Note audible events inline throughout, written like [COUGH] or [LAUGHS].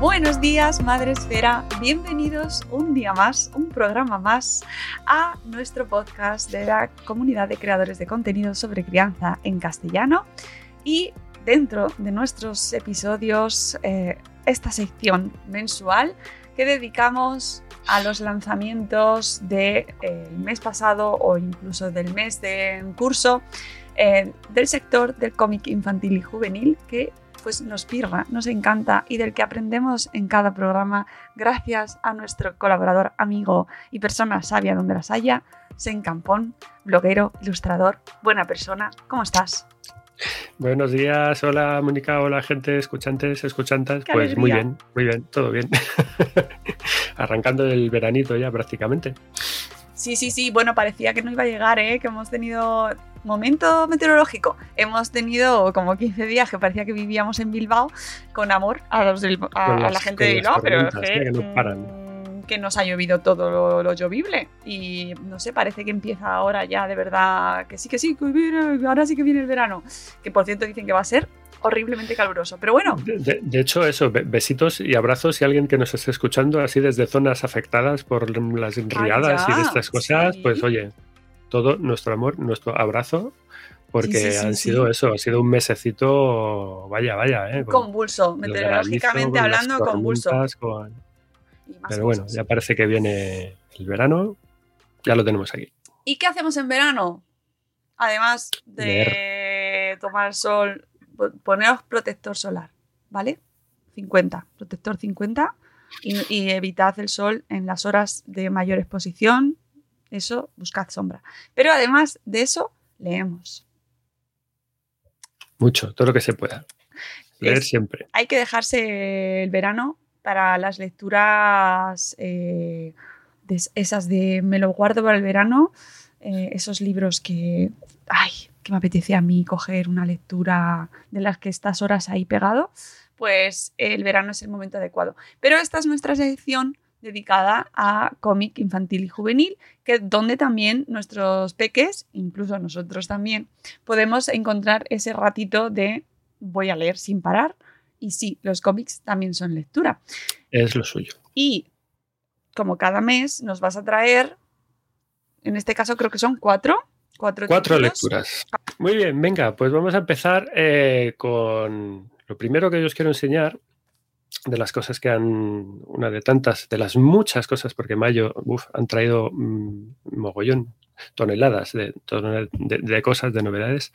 Buenos días, Madre Esfera. Bienvenidos un día más, un programa más a nuestro podcast de la comunidad de creadores de contenido sobre crianza en castellano. Y dentro de nuestros episodios, eh, esta sección mensual que dedicamos a los lanzamientos del de, mes pasado o incluso del mes de curso eh, del sector del cómic infantil y juvenil que pues nos pirra, nos encanta y del que aprendemos en cada programa gracias a nuestro colaborador, amigo y persona sabia donde las haya, Sen Campón, bloguero, ilustrador, buena persona. ¿Cómo estás? Buenos días, hola Mónica, hola gente, escuchantes, escuchantas. Pues alegría. muy bien, muy bien, todo bien. [LAUGHS] Arrancando el veranito ya prácticamente. Sí, sí, sí, bueno, parecía que no iba a llegar, ¿eh? que hemos tenido momento meteorológico. Hemos tenido como 15 días que parecía que vivíamos en Bilbao con amor a, los del, a, a la gente de Bilbao, pero es que, que no paran que nos ha llovido todo lo, lo, llovible. Y no sé, parece que empieza ahora ya de verdad, que sí, que sí, que viene, ahora sí que viene el verano. Que por cierto dicen que va a ser horriblemente caluroso. Pero bueno. De, de, hecho, eso, besitos y abrazos y alguien que nos esté escuchando así desde zonas afectadas por las riadas y de estas cosas, sí. pues oye, todo nuestro amor, nuestro abrazo porque sí, sí, sí, han sido eso, ha sido un mesecito, vaya, vaya, ¿eh? Con, convulso, meteorológicamente hablando, convulso. Con, pero bueno, cosas. ya parece que viene el verano, ya lo tenemos aquí. ¿Y qué hacemos en verano? Además de tomar sol, poneros protector solar, ¿vale? 50, protector 50 y, y, evitad el sol en las horas de mayor exposición. Eso, buscad sombra. Pero además de eso, leemos. Mucho, todo lo que se pueda. Leer es, siempre. Hay que dejarse el verano para las lecturas eh, de esas de me lo guardo para el verano, eh, esos libros que, ay, que me apetecía a mí coger una lectura de las que estas horas ahí pegado, pues el verano es el momento adecuado. Pero esta es nuestra sección dedicada a cómic infantil y juvenil, que donde también nuestros peques, incluso nosotros también, podemos encontrar ese ratito de voy a leer sin parar y sí, los cómics también son lectura. Es lo suyo. Y como cada mes nos vas a traer, en este caso creo que son cuatro. Cuatro, cuatro lecturas. Muy bien, venga, pues vamos a empezar eh, con lo primero que yo os quiero enseñar de las cosas que han, una de tantas, de las muchas cosas, porque mayo uf, han traído mmm, mogollón, toneladas de, de, de, cosas, de novedades.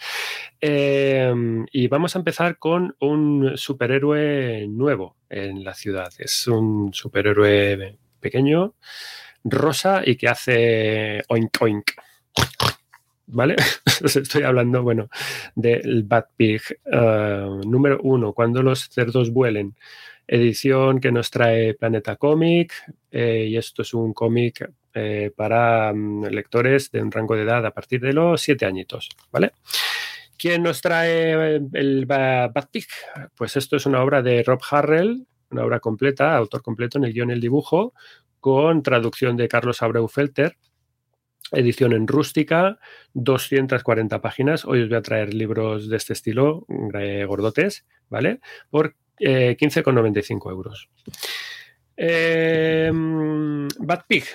Eh, y vamos a empezar con un superhéroe nuevo en la ciudad. Es un superhéroe pequeño, rosa y que hace oink oink. ¿Vale? [LAUGHS] Estoy hablando, bueno, del Bad Pig uh, número uno, cuando los cerdos vuelen edición que nos trae Planeta Comic eh, y esto es un cómic eh, para um, lectores de un rango de edad a partir de los siete añitos, ¿vale? ¿Quién nos trae el Batpick? Pues esto es una obra de Rob Harrell, una obra completa, autor completo en el guion el dibujo, con traducción de Carlos Abreu Felter, edición en rústica, 240 páginas. Hoy os voy a traer libros de este estilo, eh, gordotes, ¿vale? Por 15,95 euros. Eh, Bad Pig.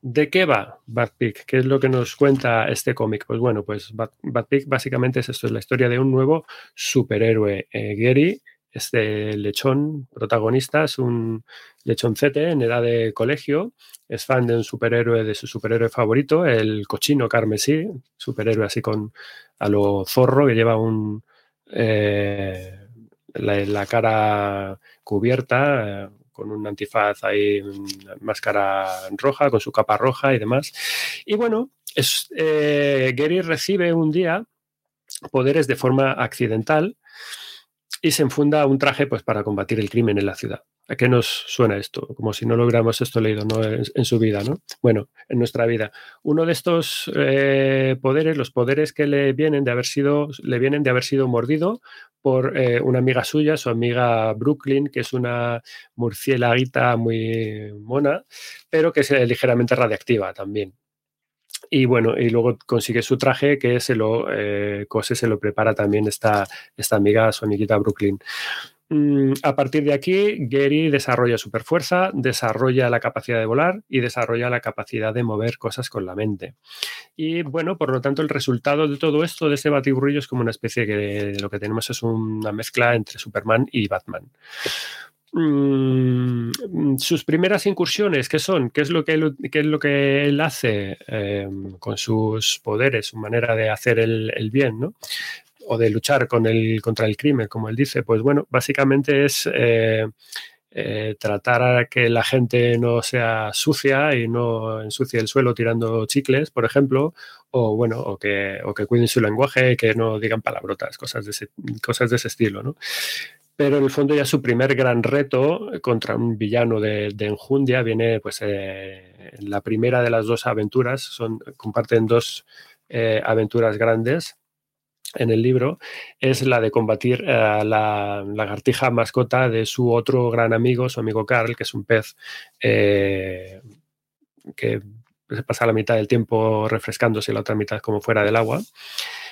¿De qué va Bad Pig? ¿Qué es lo que nos cuenta este cómic? Pues bueno, pues Bad, Pig básicamente es esto, es la historia de un nuevo superhéroe. Eh, Gary, este lechón protagonista, es un lechoncete en edad de colegio, es fan de un superhéroe, de su superhéroe favorito, el cochino carmesí, superhéroe así con a lo zorro que lleva un... Eh, la, cara cubierta, eh, con un antifaz ahí, máscara roja, con su capa roja y demás. Y bueno, es, eh, Gary recibe un día poderes de forma accidental y se enfunda un traje pues, para combatir el crimen en la ciudad. ¿A qué nos suena esto? Como si no lo hubiéramos esto leído ¿no? en, su vida, ¿no? Bueno, en nuestra vida. Uno de estos eh, poderes, los poderes que le vienen de haber sido, le vienen de haber sido mordido por eh, una amiga suya, su amiga Brooklyn, que es una murciélaguita muy mona, pero que es ligeramente radiactiva también. Y bueno, y luego consigue su traje que se lo eh, cose, se lo prepara también esta, esta amiga, su Brooklyn. Mm, a partir de aquí, Gary desarrolla superfuerza, desarrolla la capacidad de volar y desarrolla la capacidad de mover cosas con la mente. Y bueno, por lo tanto, el resultado de todo esto, de ese batiburrillo, es como una especie que lo que tenemos es una mezcla entre Superman y Batman. Mm, sus primeras incursiones, ¿qué son? ¿Qué es lo que él, es lo que él hace em, con sus poderes, su manera de hacer el, el bien? ¿no? o de luchar con el, contra el crimen, como él dice, pues bueno, básicamente es eh, eh, tratar a que la gente no sea sucia y no ensucie el suelo tirando chicles, por ejemplo, o bueno, o que, o que cuiden su lenguaje, que no digan palabrotas, cosas de ese, cosas de ese estilo, ¿no? Pero en el fondo ya su primer gran reto contra un villano de, enjundia viene pues eh, la primera de las dos aventuras, son, comparten dos aventuras grandes en el libro es la de combatir a la lagartija mascota de su otro gran amigo, su amigo Carl, que es un pez eh, que se pasa la mitad del tiempo refrescándose y la otra mitad como fuera del agua.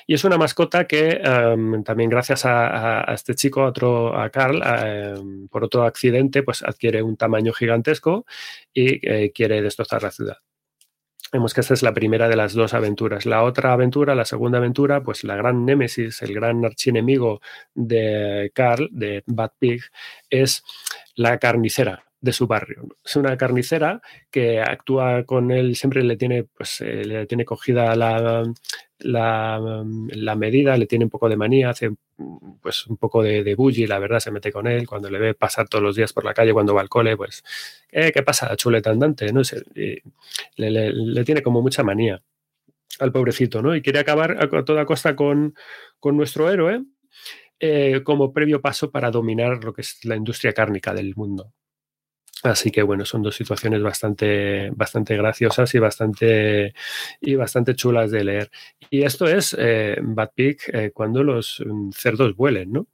Y es una mascota que em, también gracias a, este chico, a, otro, a Carl, em, por otro accidente, pues adquiere un tamaño gigantesco y eh, quiere destrozar la ciudad. Vemos que esta es la primera de las dos aventuras. La otra aventura, la segunda aventura, pues la gran némesis, el gran archienemigo de Carl, de Bad Pig, es la carnicera de su barrio. Es una carnicera que actúa con él, siempre le tiene, pues, eh, le tiene cogida la, la, medida, le tiene un poco de manía, hace pues un poco de, de bully, la verdad, se mete con él, cuando le ve pasar todos los días por la calle, cuando va al cole, pues, eh, ¿qué pasa, chuleta andante? ¿no? le, tiene como mucha manía al pobrecito, ¿no? Y quiere acabar a toda costa con, con nuestro héroe eh, como previo paso para dominar lo que es la industria cárnica del mundo. Así que bueno, son dos situaciones bastante, bastante graciosas y bastante, y bastante chulas de leer. Y esto es eh, Bad Pig eh, cuando los mm, cerdos vuelen, ¿no?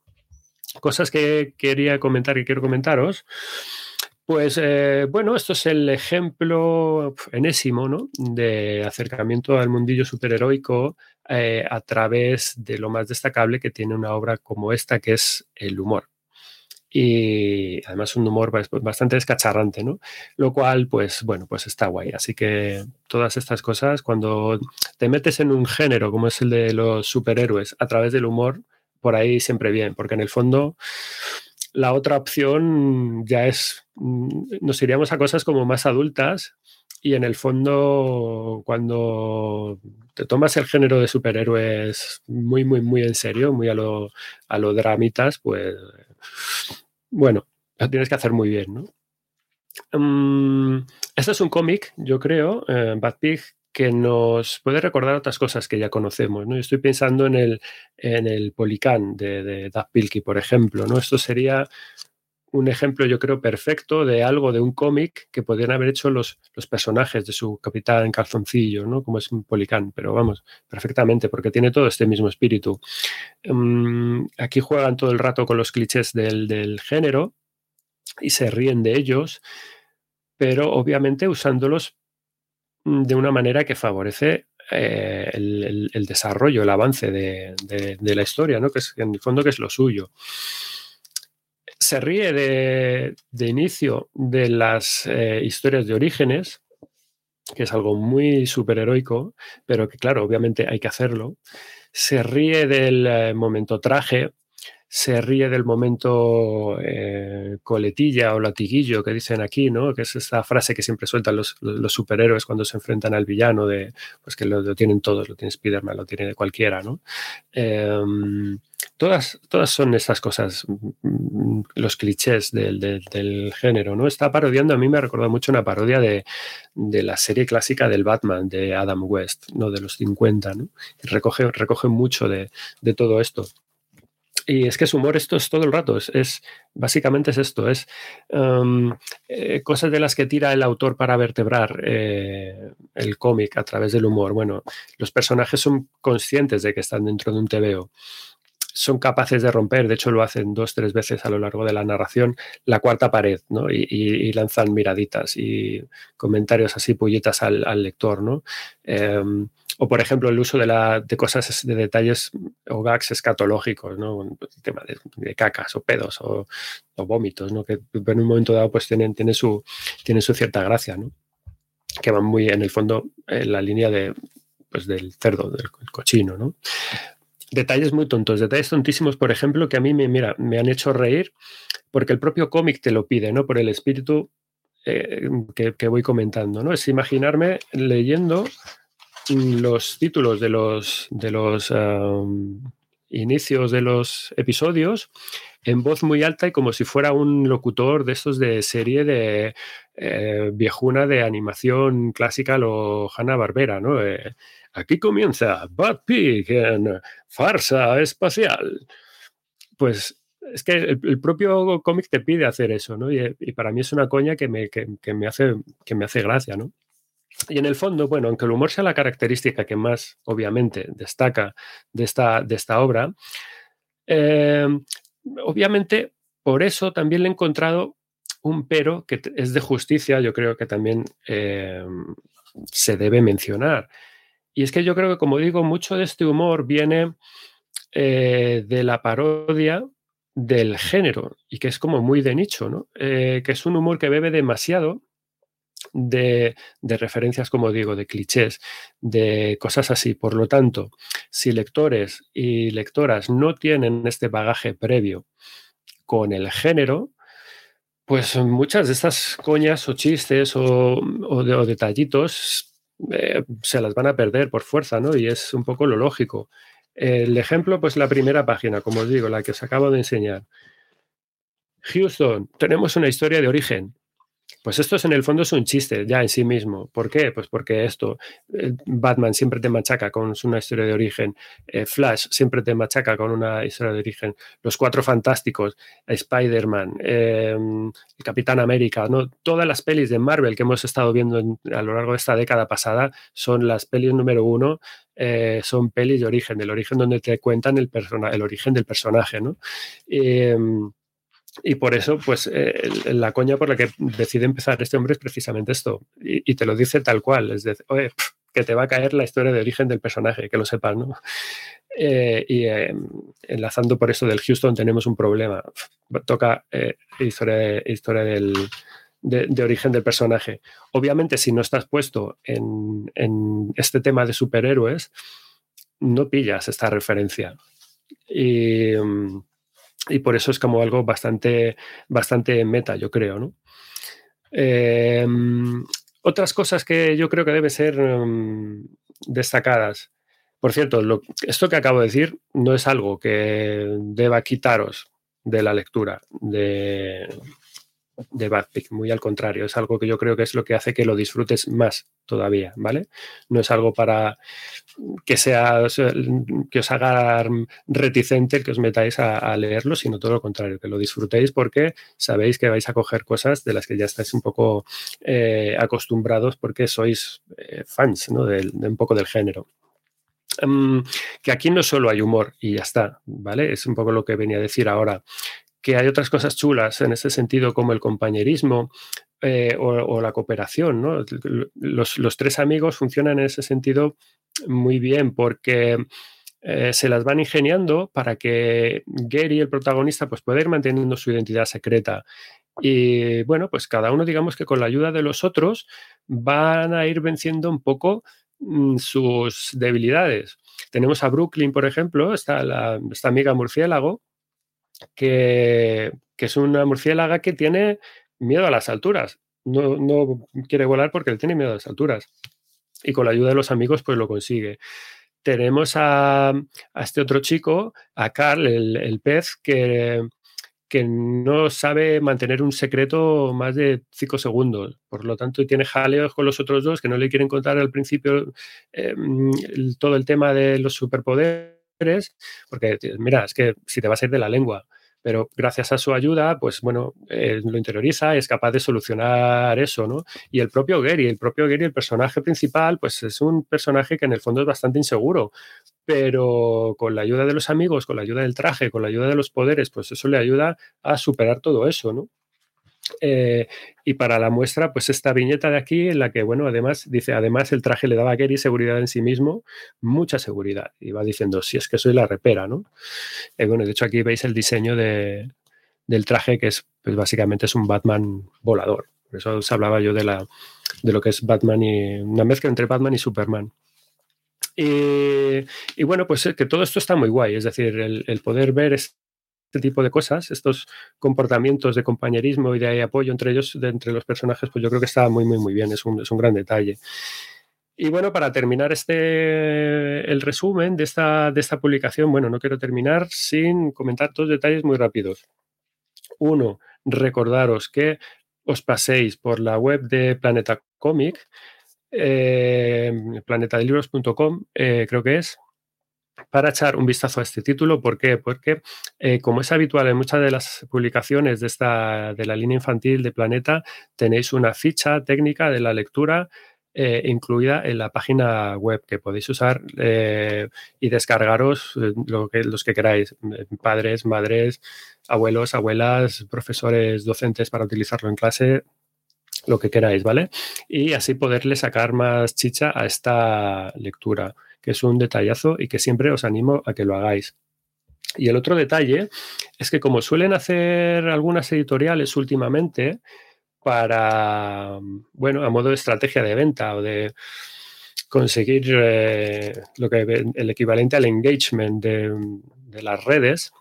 Cosas que quería comentar y quiero comentaros. Pues eh, bueno, esto es el ejemplo enésimo ¿no? de acercamiento al mundillo superheroico a través de lo más destacable que tiene una obra como esta, que es el humor y además un humor bastante descacharrante, ¿no? Lo cual, pues bueno, pues está guay. Así que todas estas cosas, cuando te metes en un género como es el de los superhéroes a través del humor, por ahí siempre bien, porque en el fondo la otra opción ya es, mm, nos iríamos a cosas como más adultas y en el fondo cuando te tomas el género de superhéroes muy, muy, muy en serio, muy a lo, a lo dramitas, pues bueno, lo tienes que hacer muy bien, ¿no? Mm, este es un cómic, yo creo, eh, Bad Pig, que nos puede recordar otras cosas que ya conocemos. ¿no? estoy pensando en el, en el Policán de, de Pilkey, por ejemplo. ¿no? Esto sería un ejemplo, yo creo, perfecto de algo de un cómic que podrían haber hecho los, los personajes de su capitán en calzoncillo, ¿no? Como es policán, pero vamos, perfectamente, porque tiene todo este mismo espíritu. Um, aquí juegan todo el rato con los clichés del, del género y se ríen de ellos, pero obviamente usándolos de una manera que favorece eh, el, el, el, desarrollo, el avance de, de, de, la historia, ¿no? que es en el fondo que es lo suyo se ríe de, inicio de las eh, historias de orígenes, que es algo muy superheroico, pero que claro, obviamente hay que hacerlo. Se ríe del eh, momento traje, se ríe del momento eh, coletilla o latiguillo que dicen aquí, ¿no? Que es esta frase que siempre sueltan los, superhéroes cuando se enfrentan al villano, de pues que lo, tienen todos, lo tiene Spider-Man, lo tiene cualquiera, ¿no? Eh, todas, todas son estas cosas, mm, los clichés del, género, ¿no? Está parodiando, a mí me ha recordado mucho una parodia de, de, la serie clásica del Batman de Adam West, ¿no? De los 50, ¿no? Recoge, recoge mucho de, de todo esto. Y es que su humor esto es todo el rato, es, básicamente es esto, es um, eh, cosas de las que tira el autor para vertebrar eh, el cómic a través del humor. Bueno, los personajes son conscientes de que están dentro de un TVO son capaces de romper, de hecho lo hacen dos, tres veces a lo largo de la narración, la cuarta pared, ¿no? Y, lanzan miraditas y comentarios así, pullitas al, lector, ¿no? Eh, o, por ejemplo, el uso de, cosas, de detalles o gags escatológicos, ¿no? El tema de, cacas o pedos o, o, vómitos, ¿no? Que en un momento dado pues tienen, tiene su, tienen su cierta gracia, ¿no? Que van muy, en el fondo, en la línea de, pues, del cerdo, del cochino, ¿no? detalles muy tontos, detalles tontísimos, por ejemplo, que a mí me, mira, me han hecho reír porque el propio cómic te lo pide, ¿no? Por el espíritu eh, que, que, voy comentando, ¿no? Es imaginarme leyendo los títulos de los, de los um, inicios de los episodios en voz muy alta y como si fuera un locutor de estos de serie de eh, viejuna de animación clásica o Hanna Barbera, ¿no? Eh, Aquí comienza Bad Pig en farsa espacial. Pues es que el, propio cómic te pide hacer eso, ¿no? Y, para mí es una coña que me, que, me hace, que me hace gracia, ¿no? Y en el fondo, bueno, aunque el humor sea la característica que más, obviamente, destaca de esta, de esta obra, eh, obviamente, por eso también le he encontrado un pero que es de justicia, yo creo que también eh, se debe mencionar. Y es que yo creo que, como digo, mucho de este humor viene eh, de la parodia del género y que es como muy de nicho, ¿no? Que es un humor que bebe demasiado de, referencias, como digo, de clichés, de cosas así. Por lo tanto, si lectores y lectoras no tienen este bagaje previo con el género, pues muchas de estas coñas o chistes o, de, detallitos eh, se las van a perder por fuerza, ¿no? Y es un poco lo lógico. El ejemplo, pues la primera página, como os digo, la que os acabo de enseñar. Houston, tenemos una historia de origen. Pues esto es en el fondo es un chiste ya en sí mismo. ¿Por qué? Pues porque esto, eh, Batman siempre te machaca con una historia de origen, eh, Flash siempre te machaca con una historia de origen, Los Cuatro Fantásticos, Spider-Man, el Capitán América, ¿no? todas las pelis de Marvel que hemos estado viendo en, a lo largo de esta década pasada son las pelis número uno, eh, son pelis de origen, del origen donde te cuentan el, el origen del personaje. ¿no? Y por eso, pues, eh, la coña por la que decide empezar este hombre es precisamente esto. Y, y te lo dice tal cual. Es decir, oye, pff, que te va a caer la historia de origen del personaje, que lo sepas, ¿no? Eh, y eh, enlazando por eso del Houston tenemos un problema. Toca eh, historia, de, historia del, de, de, origen del personaje. Obviamente, si no estás puesto en, en este tema de superhéroes, no pillas esta referencia. Y. Um, y por eso es como algo bastante, bastante meta, yo creo, ¿no? Eh, otras cosas que yo creo que deben ser um, destacadas. Por cierto, lo, esto que acabo de decir no es algo que deba quitaros de la lectura de, de Backpick, muy al contrario, es algo que yo creo que es lo que hace que lo disfrutes más todavía, ¿vale? No es algo para que sea que os haga reticente el que os metáis a, leerlo, sino todo lo contrario, que lo disfrutéis porque sabéis que vais a coger cosas de las que ya estáis un poco eh, acostumbrados porque sois eh, fans ¿no? de, un poco del género. Em, que aquí no solo hay humor y ya está, ¿vale? Es un poco lo que venía a decir ahora que hay otras cosas chulas en ese sentido como el compañerismo eh, o, la cooperación. ¿no? Los, tres amigos funcionan en ese sentido muy bien porque eh, se las van ingeniando para que Gary, el protagonista, pues pueda ir manteniendo su identidad secreta. Y bueno, pues cada uno, digamos que con la ayuda de los otros, van a ir venciendo un poco mm, sus debilidades. Tenemos a Brooklyn, por ejemplo, está esta amiga murciélago, que, es una murciélaga que tiene miedo a las alturas. No, quiere volar porque él tiene miedo a las alturas. Y con la ayuda de los amigos, pues lo consigue. Tenemos a, este otro chico, a Carl, el, pez, que, que no sabe mantener un secreto más de cinco segundos. Por lo tanto, tiene jaleos con los otros dos que no le quieren contar al principio eh, todo el tema de los superpoderes porque mira, es que si te vas a ir de la lengua, pero gracias a su ayuda, pues bueno, eh, lo interioriza, es capaz de solucionar eso, ¿no? Y el propio Gary, el propio Gary, el personaje principal, pues es un personaje que en el fondo es bastante inseguro, pero con la ayuda de los amigos, con la ayuda del traje, con la ayuda de los poderes, pues eso le ayuda a superar todo eso, ¿no? Eh, y para la muestra, pues esta viñeta de aquí en la que, bueno, además dice, además el traje le daba a Gary seguridad en sí mismo, mucha seguridad. Y va diciendo, si es que soy la repera, ¿no? Eh, bueno, de hecho aquí veis el diseño de, del traje que es, pues básicamente es un Batman volador. Por eso os hablaba yo de, la, de lo que es Batman y una mezcla entre Batman y Superman. Y, bueno, pues que todo esto está muy guay, es decir, el, el poder ver es, este tipo de cosas, estos comportamientos de compañerismo y de apoyo entre ellos, de, entre los personajes, pues yo creo que está muy, muy, muy bien, es un, es un gran detalle. Y bueno, para terminar este, el resumen de esta, de esta publicación, bueno, no quiero terminar sin comentar dos detalles muy rápidos. Uno, recordaros que os paséis por la web de Planeta Comic, eh, planetadelibros.com, eh, creo que es, para echar un vistazo a este título. ¿Por qué? Porque, eh, como es habitual en muchas de las publicaciones de, esta, de la línea infantil de Planeta, tenéis una ficha técnica de la lectura eh, incluida en la página web que podéis usar eh, y descargaros lo que, los que queráis, padres, madres, abuelos, abuelas, profesores, docentes para utilizarlo en clase, lo que queráis, ¿vale? Y así poderle sacar más chicha a esta lectura que es un detallazo y que siempre os animo a que lo hagáis. Y el otro detalle es que como suelen hacer algunas editoriales últimamente para, bueno, a modo de estrategia de venta o de conseguir eh, lo que el equivalente al engagement de, de las redes,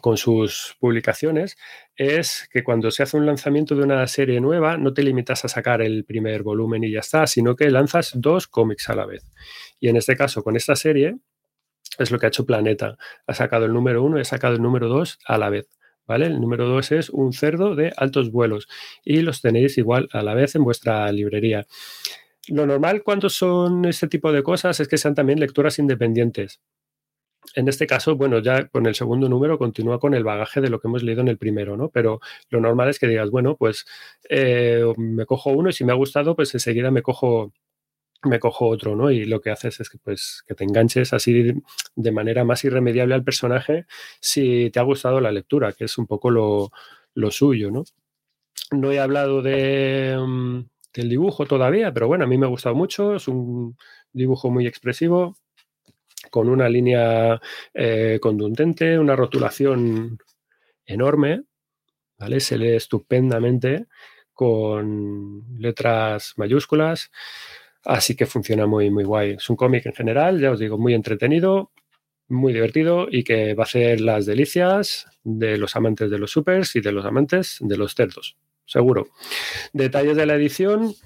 con sus publicaciones es que cuando se hace un lanzamiento de una serie nueva no te limitas a sacar el primer volumen y ya está, sino que lanzas dos cómics a la vez. Y en este caso, con esta serie, es lo que ha hecho Planeta. Ha sacado el número uno y ha sacado el número dos a la vez. ¿Vale? El número dos es un cerdo de altos vuelos y los tenéis igual a la vez en vuestra librería. Lo normal cuando son este tipo de cosas es que sean también lecturas independientes en este caso, bueno, ya con el segundo número continúa con el bagaje de lo que hemos leído en el primero, ¿no? Pero lo normal es que digas, bueno, pues eh, me cojo uno y si me ha gustado, pues enseguida me cojo me cojo otro, ¿no? Y lo que haces es que, pues, que te enganches así de manera más irremediable al personaje si te ha gustado la lectura, que es un poco lo, suyo, ¿no? No he hablado de, mm, del dibujo todavía, pero bueno, a mí me ha gustado mucho, es un dibujo muy expresivo, con una línea eh, contundente, una rotulación enorme, ¿vale? Se lee estupendamente con letras mayúsculas, así que funciona muy, muy guay. Es un cómic en general, ya os digo, muy entretenido, muy divertido y que va a hacer las delicias de los amantes de los supers y de los amantes de los cerdos, seguro. Detalles de la edición,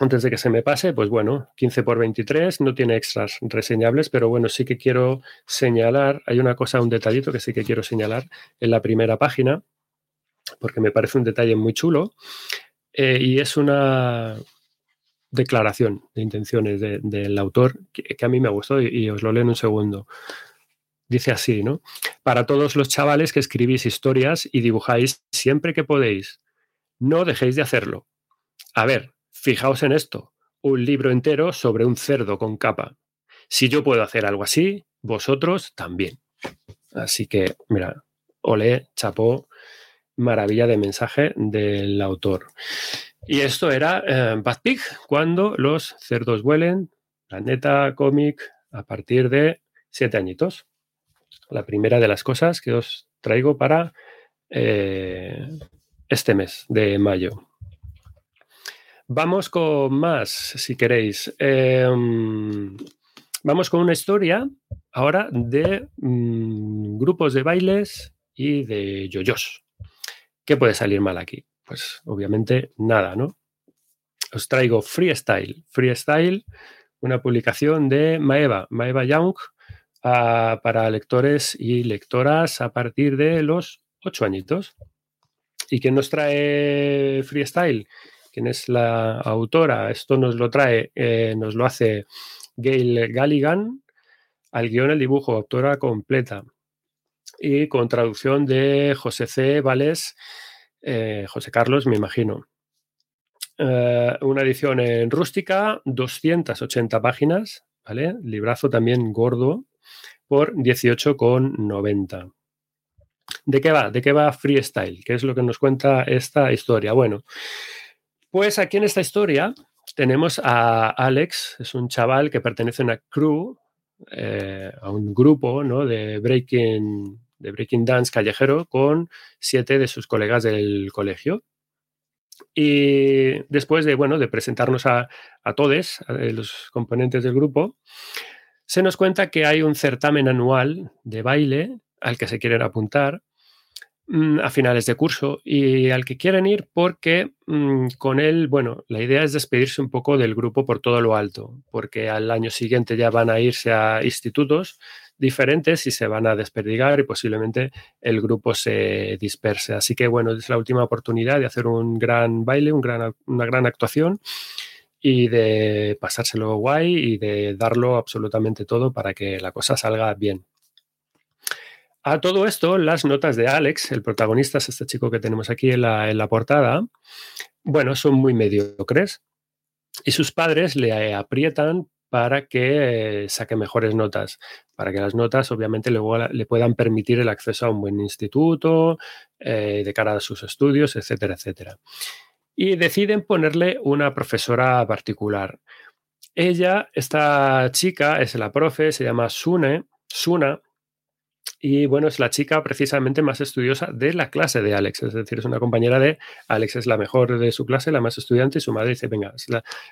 antes de que se me pase, pues bueno, 15 por 23, no tiene extras reseñables, pero bueno, sí que quiero señalar, hay una cosa, un detallito que sí que quiero señalar en la primera página, porque me parece un detalle muy chulo eh, y es una declaración de intenciones del autor que, a mí me gustó y, y os lo leo en un segundo. Dice así, ¿no? Para todos los chavales que escribís historias y dibujáis siempre que podéis, no dejéis de hacerlo. A ver, fijaos en esto, un libro entero sobre un cerdo con capa. Si yo puedo hacer algo así, vosotros también. Así que, mira, olé, chapó, maravilla de mensaje del autor. Y esto era eh, Bad Pig, cuando los cerdos vuelen, Planeta Cómic, a partir de siete añitos. La primera de las cosas que os traigo para eh, este mes de mayo. Vamos con más, si queréis. Em, vamos con una historia ahora de mm, grupos de bailes y de yoyos. ¿Qué puede salir mal aquí? Pues obviamente nada, ¿no? Os traigo Freestyle. Freestyle, una publicación de Maeva, Maeva Young, ah, para lectores y lectoras a partir de los ocho añitos. ¿Y quién nos trae Freestyle? ¿Quién es la autora? Esto nos lo trae, eh, nos lo hace Gail Galligan, al guion el dibujo, autora completa. Y con traducción de José C. Vales, eh, José Carlos, me imagino. Eh, una edición en rústica, 280 páginas, ¿vale? Librazo también gordo, por 18,90. ¿De qué va? ¿De qué va Freestyle? ¿Qué es lo que nos cuenta esta historia? Bueno, pues aquí en esta historia tenemos a Alex, es un chaval que pertenece a una crew, eh, a un grupo ¿no? de, breaking, de breaking dance callejero con siete de sus colegas del colegio. Y después de, bueno, de presentarnos a, a todos, a los componentes del grupo, se nos cuenta que hay un certamen anual de baile al que se quieren apuntar a finales de curso y al que quieren ir porque mm, con él, bueno, la idea es despedirse un poco del grupo por todo lo alto, porque al año siguiente ya van a irse a institutos diferentes y se van a desperdigar y posiblemente el grupo se disperse. Así que bueno, es la última oportunidad de hacer un gran baile, una gran actuación y de pasárselo guay y de darlo absolutamente todo para que la cosa salga bien. A todo esto, las notas de Alex, el protagonista es este chico que tenemos aquí en la, portada, bueno, son muy mediocres y sus padres le aprietan para que eh, saque mejores notas, para que las notas obviamente luego le puedan permitir el acceso a un buen instituto, eh, de cara a sus estudios, etcétera, etcétera. Y deciden ponerle una profesora particular. Ella, esta chica, es la profe, se llama Sune, Suna, y bueno, es la chica precisamente más estudiosa de la clase de Alex, es decir, es una compañera de Alex, es la mejor de su clase, la más estudiante, y su madre dice, venga,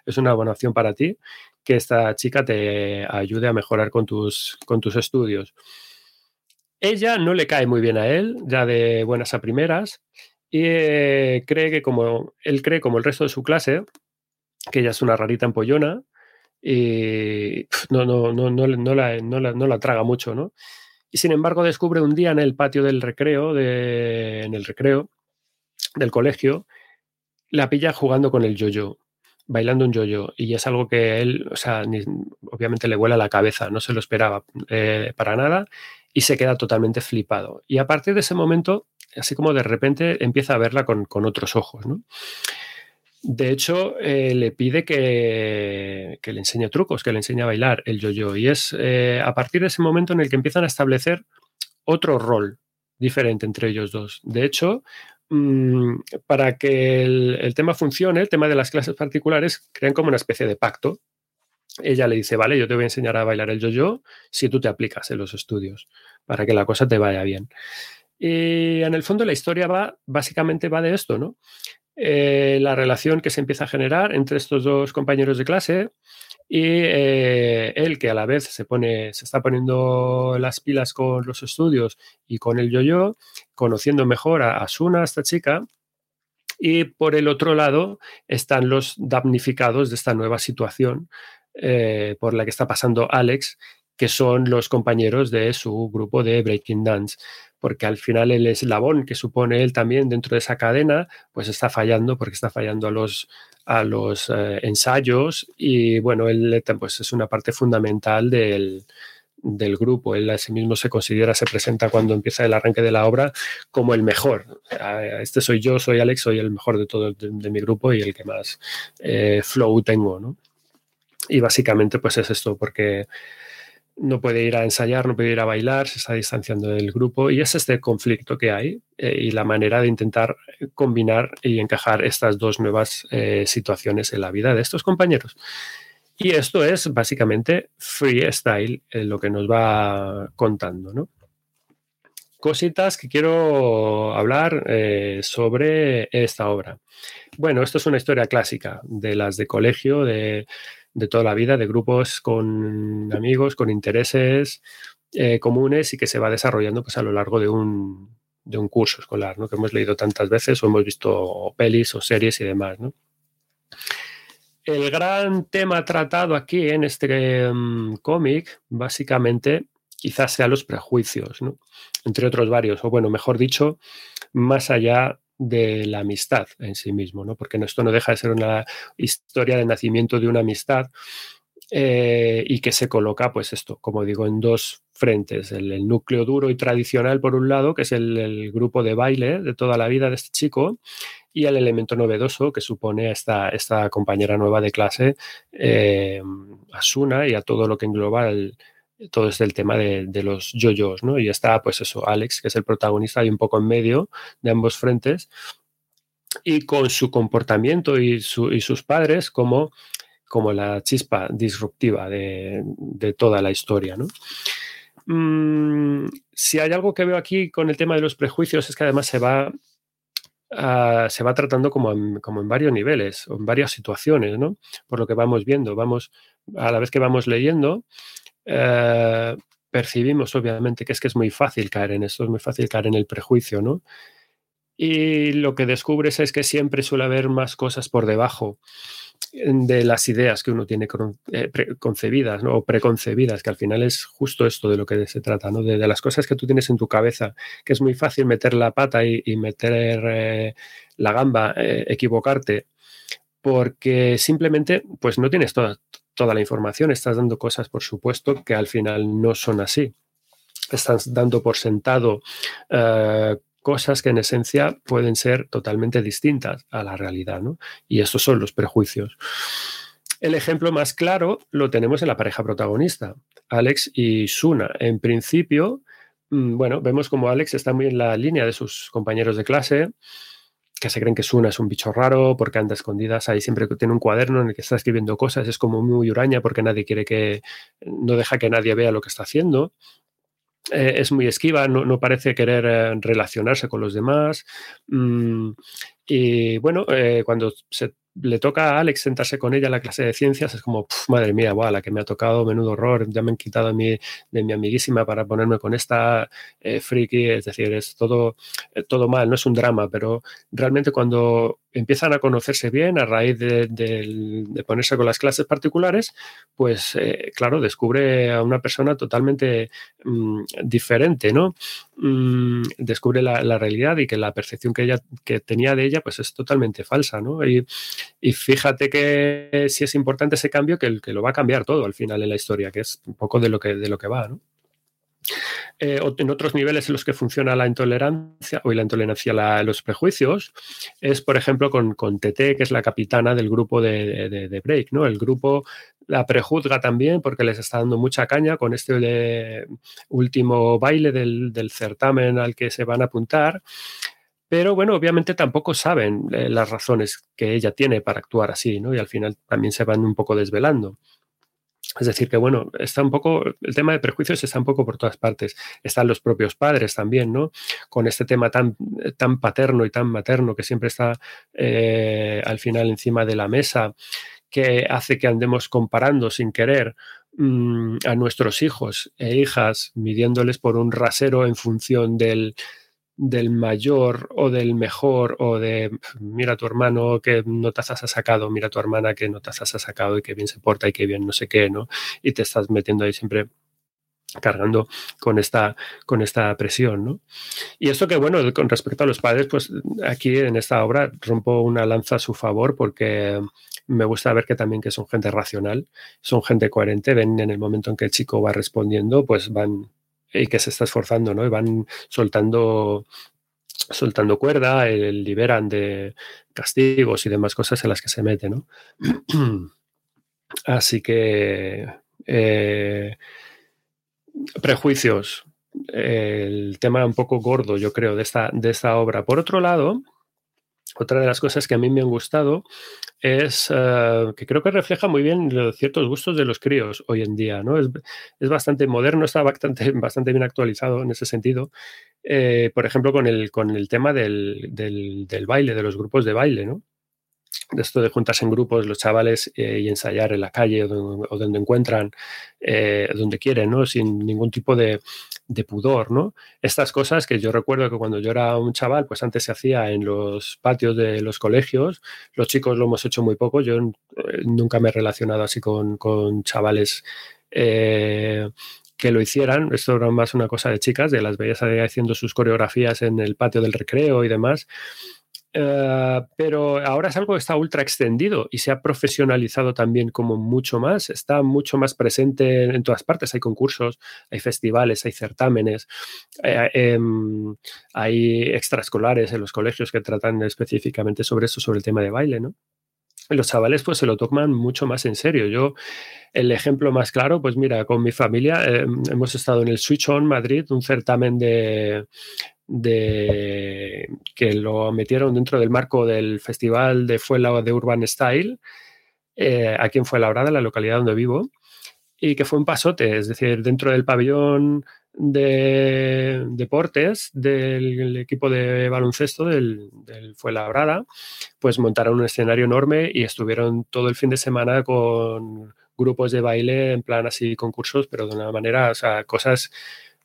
es, una buena opción para ti que esta chica te ayude a mejorar con tus, con tus estudios. Ella no le cae muy bien a él, ya de buenas a primeras, y eh, cree que como él cree como el resto de su clase, que ella es una rarita empollona, y no, no, no, no, no, la, no, la, no la traga mucho, ¿no? Y sin embargo descubre un día en el patio del recreo, en el recreo del colegio, la pilla jugando con el yo-yo, bailando un yo-yo, y es algo que él, o sea, obviamente le vuela la cabeza, no se lo esperaba eh, para nada y se queda totalmente flipado. Y a partir de ese momento, así como de repente empieza a verla con, con otros ojos, ¿no? De hecho, eh, le pide que, le enseñe trucos, que le enseñe a bailar el yo-yo. Y es eh, a partir de ese momento en el que empiezan a establecer otro rol diferente entre ellos dos. De hecho, mm, para que el, tema funcione, el tema de las clases particulares, crean como una especie de pacto. Ella le dice, vale, yo te voy a enseñar a bailar el yo-yo si tú te aplicas en los estudios, para que la cosa te vaya bien. Y en el fondo la historia va, básicamente va de esto, ¿no? Eh, la relación que se empieza a generar entre estos dos compañeros de clase y eh, él que a la vez se pone, se está poniendo las pilas con los estudios y con el yo-yo, conociendo mejor a, a Suna, esta chica, y por el otro lado están los damnificados de esta nueva situación eh, por la que está pasando Alex, que son los compañeros de su grupo de Breaking Dance. Porque al final el eslabón que supone él también dentro de esa cadena, pues está fallando, porque está fallando a los, a los eh, ensayos y bueno, él pues es una parte fundamental del, del grupo. Él a sí mismo se considera, se presenta cuando empieza el arranque de la obra como el mejor. Este soy yo, soy Alex, soy el mejor de todo de, mi grupo y el que más eh, flow tengo, ¿no? Y básicamente pues es esto, porque no puede ir a ensayar, no puede ir a bailar, se está distanciando del grupo y es este conflicto que hay eh, y la manera de intentar combinar y encajar estas dos nuevas eh, situaciones en la vida de estos compañeros. Y esto es básicamente freestyle, eh, lo que nos va contando, ¿no? Cositas que quiero hablar sobre esta obra. Bueno, esto es una historia clásica de las de colegio, de, toda la vida, de grupos con amigos, con intereses eh, comunes y que se va desarrollando pues, a lo largo de un, de un curso escolar, ¿no? que hemos leído tantas veces o hemos visto pelis o series y demás. ¿no? el gran tema tratado aquí en este mm, cómic, básicamente, quizás sea los prejuicios, ¿no? entre otros varios, o bueno, mejor dicho, más allá de la amistad en sí mismo, ¿no? porque esto no deja de ser una historia de nacimiento de una amistad eh, y que se coloca, pues esto, como digo, en dos frentes, el, núcleo duro y tradicional por un lado, que es el, grupo de baile de toda la vida de este chico, y el elemento novedoso que supone esta, esta compañera nueva de clase, eh, Asuna, y a todo lo que engloba todo este el tema de, los yoyos, ¿no? Y está, pues eso, Alex, que es el protagonista y un poco en medio de ambos frentes, y con su comportamiento y, y sus padres como, como la chispa disruptiva de, de toda la historia, ¿no? Mm, si hay algo que veo aquí con el tema de los prejuicios es que además se va, se va tratando como en, como en varios niveles en varias situaciones, ¿no? Por lo que vamos viendo, vamos, a la vez que vamos leyendo, eh, percibimos obviamente que es que es muy fácil caer en esto, es muy fácil caer en el prejuicio, ¿no? Y lo que descubres es que siempre suele haber más cosas por debajo de las ideas que uno tiene eh, concebidas o preconcebidas, que al final es justo esto de lo que se trata, ¿no? de, las cosas que tú tienes en tu cabeza, que es muy fácil meter la pata y, meter eh, la gamba, equivocarte, porque simplemente pues no tienes toda, toda la información, estás dando cosas, por supuesto, que al final no son así. Estás dando por sentado cosas que en esencia pueden ser totalmente distintas a la realidad, ¿no? Y estos son los prejuicios. El ejemplo más claro lo tenemos en la pareja protagonista, Alex y Suna. En principio, mm, bueno, vemos como Alex está muy en la línea de sus compañeros de clase, que se creen que Suna es un bicho raro porque anda escondidas ahí siempre tiene un cuaderno en el que está escribiendo cosas, es como muy huraña porque nadie quiere que, no deja que nadie vea lo que está haciendo. Eh, es muy esquiva, no, parece querer eh, relacionarse con los demás. Mm, y bueno, eh, cuando se le toca a Alex sentarse con ella en la clase de ciencias, es como, madre mía, wow, la que me ha tocado, menudo horror, ya me han quitado a mí, de mi amiguísima para ponerme con esta friki, es decir, es todo, todo mal, no es un drama, pero realmente cuando empiezan a conocerse bien a raíz de, ponerse con las clases particulares, pues claro, descubre a una persona totalmente mm, diferente, ¿no? Mm, descubre la, realidad y que la percepción que ella que tenía de ella pues es totalmente falsa, ¿no? Y, fíjate que si es importante ese cambio que, que lo va a cambiar todo al final en la historia, que es un poco de lo que, de lo que va, ¿no? Eh, en otros niveles en los que funciona la intolerancia o la intolerancia a los prejuicios es, por ejemplo, con, con TT, que es la capitana del grupo de, Break. ¿no? El grupo la prejuzga también porque les está dando mucha caña con este último baile del, certamen al que se van a apuntar. Pero bueno, obviamente tampoco saben eh, las razones que ella tiene para actuar así, ¿no? Y al final también se van un poco desvelando. Es decir, que bueno, está un poco, el tema de prejuicios está un poco por todas partes. Están los propios padres también, ¿no? Con este tema tan, tan paterno y tan materno que siempre está eh, al final encima de la mesa, que hace que andemos comparando sin querer mm, a nuestros hijos e hijas, midiéndoles por un rasero en función del, del mayor o del mejor o de mira a tu hermano que notas has sacado, mira a tu hermana que notas has sacado y que bien se porta y que bien no sé qué, ¿no? Y te estás metiendo ahí siempre cargando con esta, con esta presión. ¿no? Y esto que, bueno, con respecto a los padres, pues aquí en esta obra rompo una lanza a su favor porque me gusta ver que también que son gente racional, son gente coherente, ven en el momento en que el chico va respondiendo, pues van y que se está esforzando, ¿no? Y van soltando soltando cuerda, eh, liberan de castigos y demás cosas en las que se mete, ¿no? [CLEARS THROAT] Así que eh, prejuicios, el tema un poco gordo, yo creo, de esta, de esta obra. Por otro lado, otra de las cosas que a mí me han gustado es eh, que creo que refleja muy bien ciertos gustos de los críos hoy en día. ¿no? Es, bastante moderno, está bastante, [LAUGHS] bastante bien actualizado en ese sentido. Eh, por ejemplo, con el, con el tema del, del, baile, de los grupos de baile. ¿no? De esto de juntarse en grupos los chavales eh, y ensayar en la calle o donde, encuentran, eh, donde quieren, ¿no? Sin ningún tipo de, pudor, ¿no? Estas cosas que yo recuerdo que cuando yo era un chaval, pues antes se hacía en los patios de los colegios, los chicos lo hemos hecho muy poco, yo eh, nunca me he relacionado así con, chavales que lo hicieran. Esto era más una cosa de chicas, de las veías haciendo sus coreografías en el patio del recreo y demás. Eh, pero ahora es algo que está ultra extendido y se ha profesionalizado también como mucho más, está mucho más presente en, todas partes. Hay concursos, hay festivales, hay certámenes, eh, em, hay extraescolares en los colegios que tratan específicamente sobre eso, sobre el tema de baile, ¿no? los chavales pues se lo toman mucho más en serio. Yo, el ejemplo más claro, pues mira, con mi familia em, hemos estado en el Switch On Madrid, un certamen de, de que lo metieron dentro del marco del festival de Fuela de Urban Style, eh, aquí en Fuenlabrada, la localidad donde vivo, y que fue un pasote, es decir, dentro del pabellón de deportes del equipo de baloncesto del, del Fuenlabrada, pues montaron un escenario enorme y estuvieron todo el fin de semana con grupos de baile en plan así concursos, pero de una manera, o sea, cosas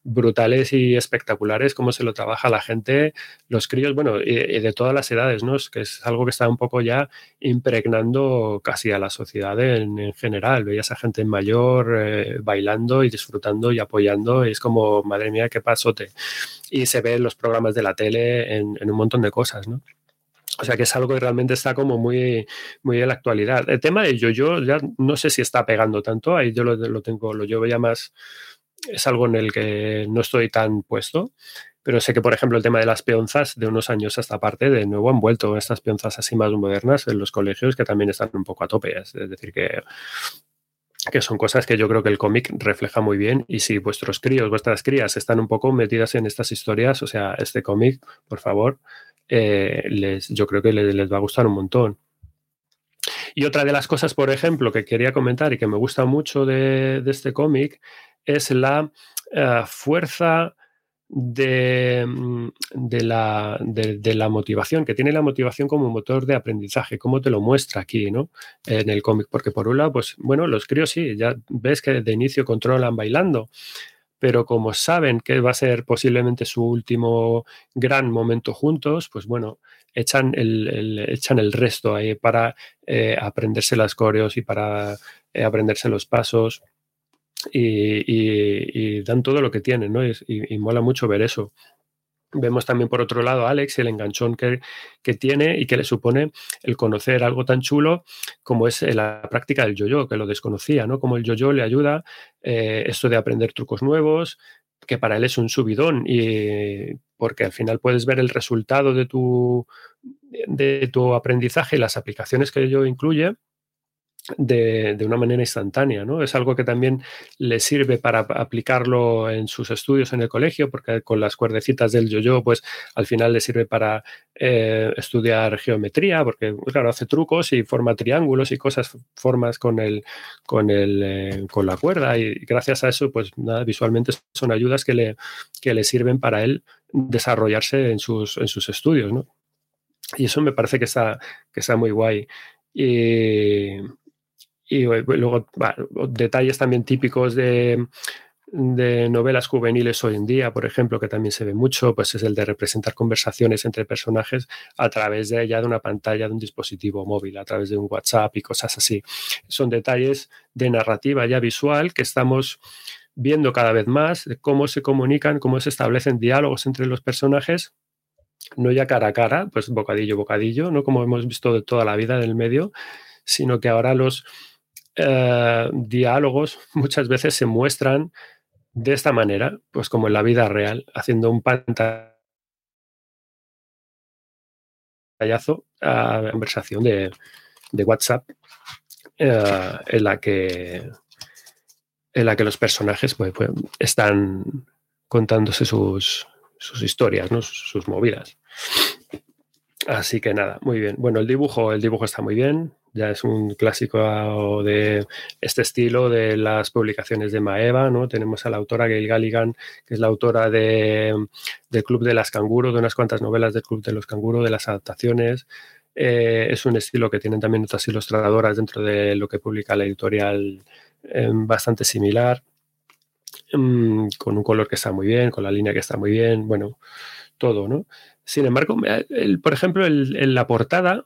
brutales y espectaculares cómo se lo trabaja la gente, los críos, bueno, de todas las edades, ¿no? Es que es algo que está un poco ya impregnando casi a la sociedad en, general. Veías a gente mayor eh, bailando y disfrutando y apoyando y es como, madre mía, qué pasote. Y se ve en los programas de la tele en, un montón de cosas, ¿no? O sea que es algo que realmente está como muy, muy en la actualidad. El tema de yo-yo ya no sé si está pegando tanto, ahí yo lo, lo tengo, lo llevo ya más es algo en el que no estoy tan puesto, pero sé que, por ejemplo, el tema de las peonzas de unos años a esta parte, de nuevo han vuelto estas peonzas así más modernas en los colegios que también están un poco a tope. Es decir, que, que son cosas que yo creo que el cómic refleja muy bien y si vuestros críos, vuestras crías están un poco metidas en estas historias, o sea, este cómic, por favor, eh, les, yo creo que les, les va a gustar un montón. Y otra de las cosas, por ejemplo, que quería comentar y que me gusta mucho de, este cómic es la eh, fuerza de, mm, de, la, motivación, que tiene la motivación como motor de aprendizaje, como te lo muestra aquí, ¿no? En el cómic, porque por un lado, pues bueno, los críos sí, ya ves que de inicio controlan bailando, pero como saben que va a ser posiblemente su último gran momento juntos, pues bueno, echan el, echan el resto ahí para eh, aprenderse las coreos y para eh, aprenderse los pasos y, dan todo lo que tienen, ¿no? Y, mola mucho ver eso. Vemos también por otro lado a Alex el enganchón que, que, tiene y que le supone el conocer algo tan chulo como es eh, la práctica del yo-yo, que lo desconocía, ¿no? Como el yo-yo le ayuda eh, esto de aprender trucos nuevos, que para él es un subidón y porque al final puedes ver el resultado de tu, de tu aprendizaje y las aplicaciones que ello incluye de, una manera instantánea. ¿no? Es algo que también le sirve para aplicarlo en sus estudios en el colegio, porque con las cuerdecitas del yo-yo, pues al final le sirve para eh, estudiar geometría, porque claro, hace trucos y forma triángulos y cosas, formas con, el, con, el, eh, con la cuerda, y gracias a eso, pues nada, visualmente son ayudas que le, que le sirven para él desarrollarse en sus, en sus estudios. ¿no? Y eso me parece que está, que está muy guay. Y, y luego detalles también típicos de, novelas juveniles hoy en día, por ejemplo, que también se ve mucho, pues es el de representar conversaciones entre personajes a través de ya de una pantalla de un dispositivo móvil, a través de un WhatsApp y cosas así. Son detalles de narrativa ya visual que estamos viendo cada vez más de cómo se comunican, cómo se establecen diálogos entre los personajes, no ya cara a cara, pues bocadillo, bocadillo, no como hemos visto de toda la vida en el medio, sino que ahora los eh, diálogos [LAUGHS] muchas veces se muestran de esta manera, pues como en la vida real, haciendo un pantallazo a conversación de, WhatsApp eh, en la que en la que los personajes pues, pues, están contándose sus, sus historias, ¿no? sus movidas. Así que nada, muy bien. Bueno, el dibujo, el dibujo está muy bien. Ya es un clásico de este estilo de las publicaciones de Maeva, ¿no? Tenemos a la autora Gail Galligan, que es la autora de, del Club de las Canguros, de unas cuantas novelas del Club de los Canguros, de las adaptaciones. Eh, es un estilo que tienen también otras ilustradoras dentro de lo que publica la editorial eh, bastante similar, mm, con un color que está muy bien, con la línea que está muy bien, bueno, todo, ¿no? Sin embargo, el, por ejemplo, el, en la portada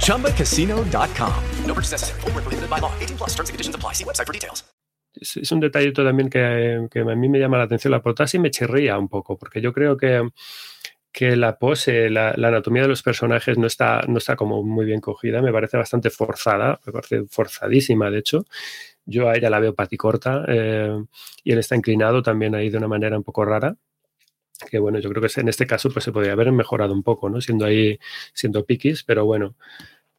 ChumbaCasino.com. No purchase necessary. Full prohibited by law. 18 plus terms and conditions apply. See website for details. Es, es un detallito también que, que, a mí me llama la atención. La portada sí me chirría un poco, porque yo creo que, que la pose, la, la, anatomía de los personajes no está, no está como muy bien cogida. Me parece bastante forzada, me parece forzadísima, de hecho. Yo a ella la veo paticorta eh, y él está inclinado también ahí de una manera un poco rara. Que bueno, yo creo que en este caso pues se podría haber mejorado un poco, ¿no? Siendo ahí, siendo piquis, pero bueno,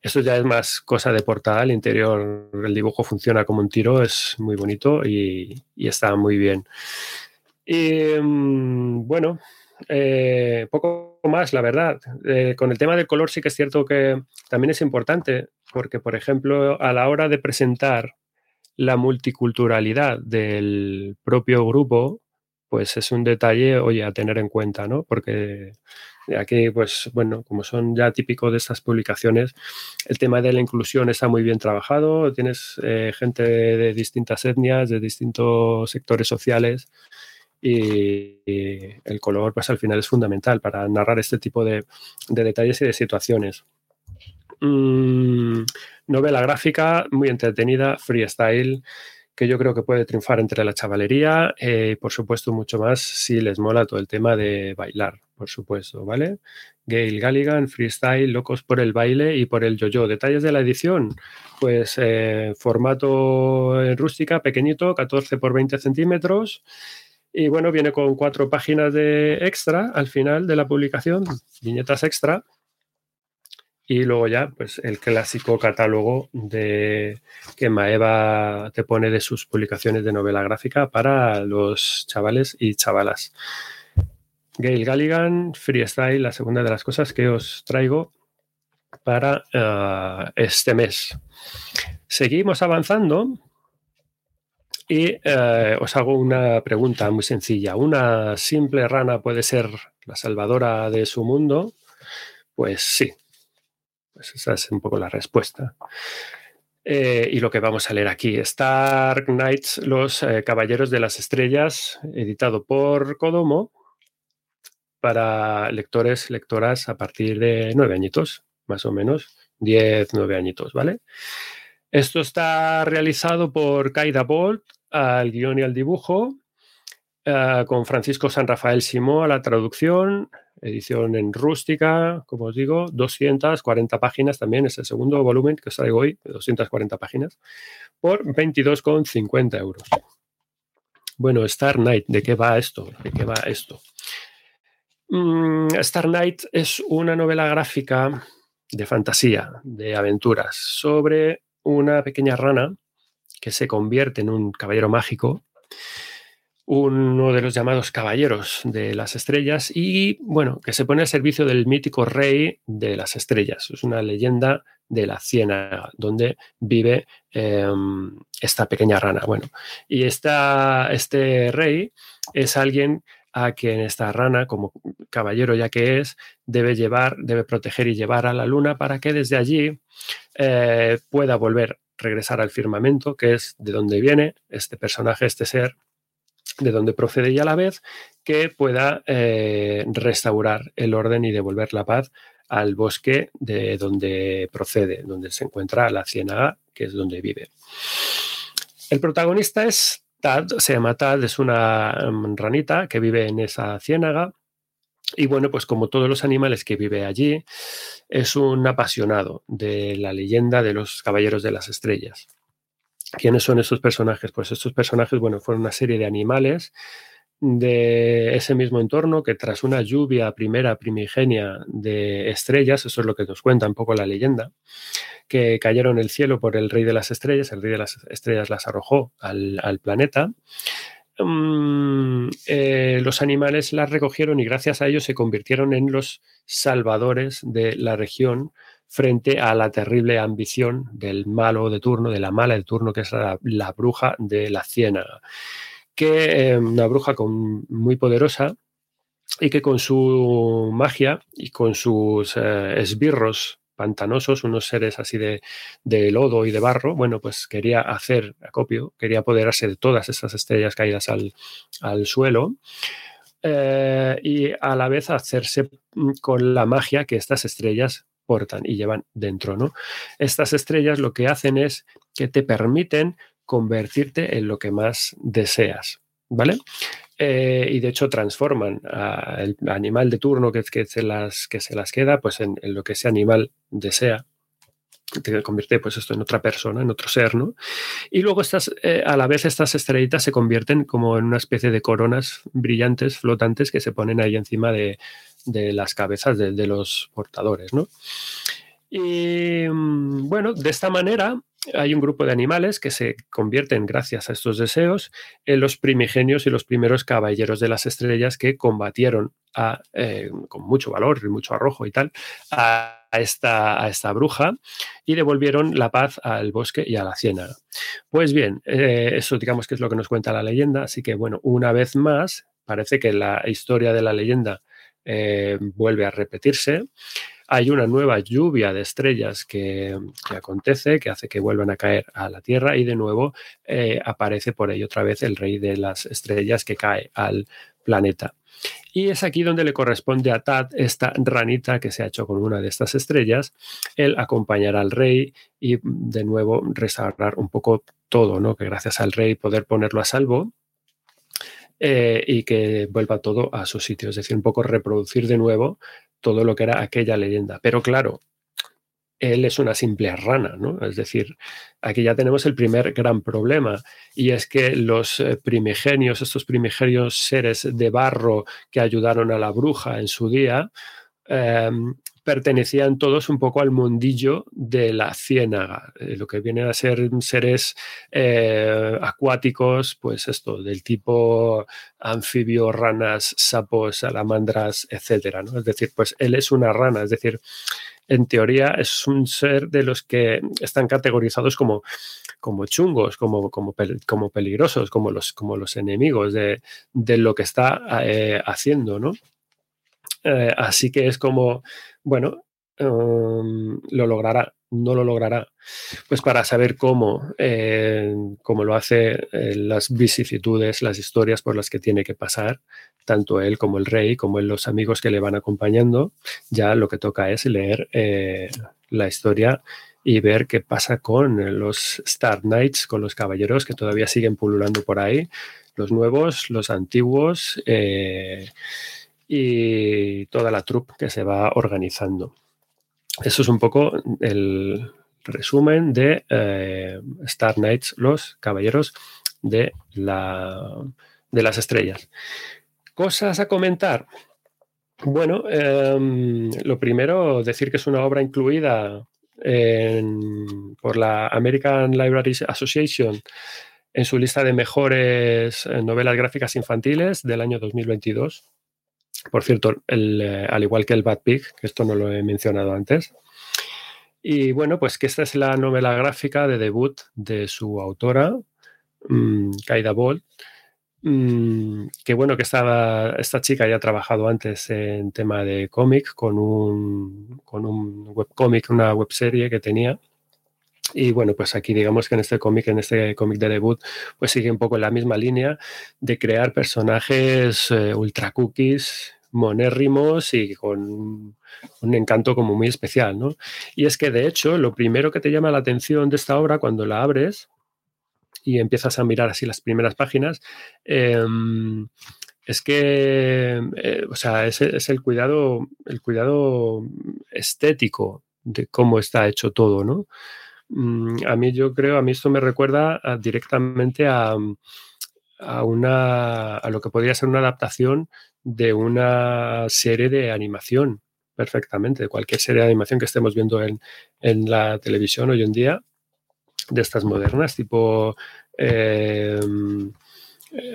eso ya es más cosa de portada. El interior, el dibujo funciona como un tiro, es muy bonito y, y está muy bien. Y bueno, eh, poco más, la verdad. Eh, con el tema del color sí que es cierto que también es importante, porque por ejemplo, a la hora de presentar la multiculturalidad del propio grupo, pues es un detalle, oye, a tener en cuenta, ¿no? Porque aquí, pues bueno, como son ya típicos de estas publicaciones, el tema de la inclusión está muy bien trabajado, tienes eh, gente de distintas etnias, de distintos sectores sociales y, el color, pues al final es fundamental para narrar este tipo de, de detalles y de situaciones. Mm, novela gráfica muy entretenida, freestyle, que yo creo que puede triunfar entre la chavalería y eh, por supuesto mucho más si les mola todo el tema de bailar, por supuesto, ¿vale? Gail Galligan, freestyle, locos por el baile y por el yo-yo. Detalles de la edición, pues eh, formato rústica, pequeñito, 14 por 20 centímetros. Y bueno, viene con cuatro páginas de extra al final de la publicación, viñetas extra, y luego ya, pues el clásico catálogo de que Maeva te pone de sus publicaciones de novela gráfica para los chavales y chavalas. Gail Galligan, Freestyle, la segunda de las cosas que os traigo para uh, este mes. Seguimos avanzando y uh, os hago una pregunta muy sencilla. ¿Una simple rana puede ser la salvadora de su mundo? Pues sí, pues esa es un poco la respuesta. Eh, y lo que vamos a leer aquí, Star Knights, Los eh, Caballeros de las Estrellas, editado por Kodomo, para lectores, lectoras a partir de nueve añitos, más o menos, diez, nueve añitos, ¿vale? Esto está realizado por Kaida Bolt al guion y al dibujo, uh, con Francisco San Rafael Simó a la traducción, edición en rústica, como os digo, 240 páginas también, es el segundo volumen que os traigo hoy, 240 páginas, por 22,50 euros. Bueno, Star Knight, ¿de qué va esto? ¿De qué va esto? Mm, Star Knight es una novela gráfica de fantasía, de aventuras, sobre una pequeña rana que se convierte en un caballero mágico, uno de los llamados caballeros de las estrellas y, bueno, que se pone al servicio del mítico rey de las estrellas. Es una leyenda de la ciénaga, donde vive em, esta pequeña rana. Bueno, y esta, este rey es alguien a quien esta rana, como caballero ya que es, debe llevar, debe proteger y llevar a la luna para que desde allí eh, pueda volver, regresar al firmamento, que es de donde viene este personaje, este ser, de donde procede y a la vez que pueda eh, restaurar el orden y devolver la paz al bosque de donde procede, donde se encuentra la ciénaga, que es donde vive. El protagonista es Tad, se llama Tad, es una mm, ranita que vive en esa ciénaga. Y bueno, pues como todos los animales que vive allí, es un apasionado de la leyenda de los caballeros de las estrellas. ¿Quiénes son estos personajes? Pues estos personajes, bueno, fueron una serie de animales de ese mismo entorno que tras una lluvia primera primigenia de estrellas, eso es lo que nos cuenta un poco la leyenda, que cayeron el cielo por el rey de las estrellas, el rey de las estrellas las arrojó al, planeta. Mm, eh, los animales las recogieron y gracias a ellos se convirtieron en los salvadores de la región frente a la terrible ambición del malo de turno, de la mala de turno, que es la, bruja de la ciénaga, que eh, una bruja con, muy poderosa y que con su magia y con sus eh, esbirros pantanosos, unos seres así de, lodo y de barro, bueno, pues quería hacer acopio, quería apoderarse de todas esas estrellas caídas al, suelo. Eh, y a la vez hacerse con la magia que estas estrellas y llevan dentro, ¿no? Estas estrellas lo que hacen es que te permiten convertirte en lo que más deseas, ¿vale? Eh, y de hecho transforman al animal de turno que, que, se las, que se las queda pues en, lo que ese animal desea te convierte pues esto en otra persona, en otro ser, ¿no? Y luego estas, eh, a la vez estas estrellitas se convierten como en una especie de coronas brillantes, flotantes, que se ponen ahí encima de, de las cabezas de, los portadores. ¿no? Y mm, bueno, de esta manera hay un grupo de animales que se convierten, gracias a estos deseos, en los primigenios y los primeros caballeros de las estrellas que combatieron eh, con mucho valor y mucho arrojo y tal a esta, a esta bruja y devolvieron la paz al bosque y a la ciénaga. Pues bien, eh, eso digamos que es lo que nos cuenta la leyenda, así que bueno, una vez más, parece que la historia de la leyenda eh, vuelve a repetirse. Hay una nueva lluvia de estrellas que, acontece, que hace que vuelvan a caer a la Tierra y de nuevo eh, aparece por ahí otra vez el rey de las estrellas que cae al planeta. Y es aquí donde le corresponde a Tad, esta ranita que se ha hecho con una de estas estrellas, el acompañar al rey y de nuevo restaurar un poco todo, ¿no? Que gracias al rey poder ponerlo a salvo eh, y que vuelva todo a su sitio, es decir, un poco reproducir de nuevo todo lo que era aquella leyenda. Pero claro, él es una simple rana, ¿no? Es decir, aquí ya tenemos el primer gran problema y es que los eh, primigenios, estos primigenios seres de barro que ayudaron a la bruja en su día, em, pertenecían todos un poco al mundillo de la ciénaga, eh, lo que vienen a ser seres eh, acuáticos, pues esto, del tipo anfibio, ranas, sapos, salamandras, etcétera, ¿no? Es decir, pues él es una rana, es decir, en teoría es un ser de los que están categorizados como, como chungos, como, como, como peligrosos, como los, como los enemigos de, lo que está eh, haciendo, ¿no? Así que es como bueno, em, lo logrará, no lo logrará. Pues para saber cómo, eh, cómo lo hace, eh, las vicisitudes, las historias por las que tiene que pasar, tanto él como el rey, como los amigos que le van acompañando, ya lo que toca es leer eh, la historia y ver qué pasa con los Star Knights, con los caballeros que todavía siguen pululando por ahí, los nuevos, los antiguos y toda la troupe que se va organizando. Eso es un poco el resumen de eh, Star Knights, los caballeros de, la, de las estrellas. Cosas a comentar. Bueno, em, lo primero, decir que es una obra incluida por la American Libraries Association en su lista de mejores eh, novelas gráficas infantiles del año 2022. Por cierto, eh, al igual que el Bad Pig, que esto no lo he mencionado antes. Y bueno, pues que esta es la novela gráfica de debut de su autora, um, Kaida Bolt, um, que bueno, que estaba, esta chica ya ha trabajado antes en tema de cómic con un, con un webcómic, una webserie que tenía. Y bueno, pues aquí digamos que en este cómic, en este cómic de debut, pues sigue un poco la misma línea de crear personajes eh, ultra cookies, monérrimos y con un encanto como muy especial, ¿no? Y es que de hecho lo primero que te llama la atención de esta obra cuando la abres y empiezas a mirar así las primeras páginas, eh, es que, eh, o sea, es, es, el cuidado, el cuidado estético de cómo está hecho todo, ¿no? Mm, a mí yo creo, a mí esto me recuerda a, directamente a, una, a lo que podría ser una adaptación de una serie de animación, perfectamente, de cualquier serie de animación que estemos viendo en, en la televisión hoy en día, de estas modernas, tipo eh,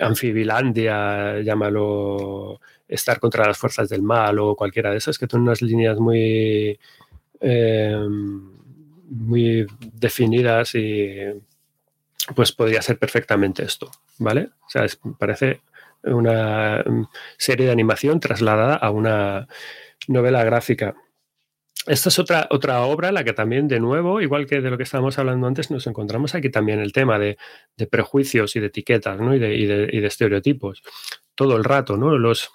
Anfibilandia, llámalo Estar contra las fuerzas del mal o cualquiera de esas, que son unas líneas muy... Eh, muy definidas y pues podría ser perfectamente esto, ¿vale? O sea, parece una serie de animación trasladada a una novela gráfica. Esta es otra, otra obra la que también, de nuevo, igual que de lo que estábamos hablando antes, nos encontramos aquí también el tema de, de prejuicios y de etiquetas ¿no? y, de, y, de, y, de, estereotipos. Todo el rato, ¿no? Los,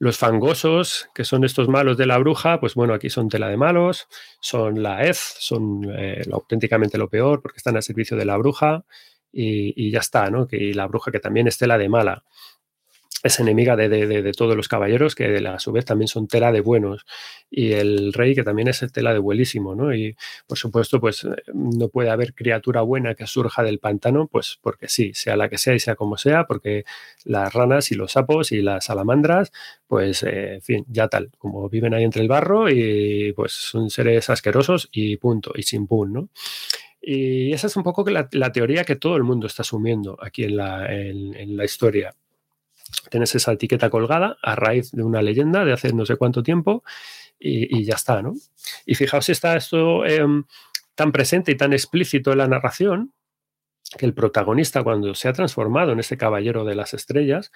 los fangosos, que son estos malos de la bruja, pues bueno, aquí son tela de malos, son la EZ, son eh, auténticamente lo peor porque están al servicio de la bruja y, y ya está, ¿no? Que, y la bruja que también es tela de mala es enemiga de, de, de, todos los caballeros, que a su vez también son tela de buenos, y el rey, que también es tela de buenísimo, ¿no? Y por supuesto, pues no puede haber criatura buena que surja del pantano, pues porque sí, sea la que sea y sea como sea, porque las ranas y los sapos y las salamandras, pues, eh, en fin, ya tal, como viven ahí entre el barro y pues son seres asquerosos y punto, y sin pun. Y esa es un poco la, la, teoría que todo el mundo está asumiendo aquí en la, en la historia tienes esa etiqueta colgada a raíz de una leyenda de hace no sé cuánto tiempo y, ya está, ¿no? Y fijaos si está esto eh, tan presente y tan explícito en la narración que el protagonista cuando se ha transformado en ese caballero de las estrellas,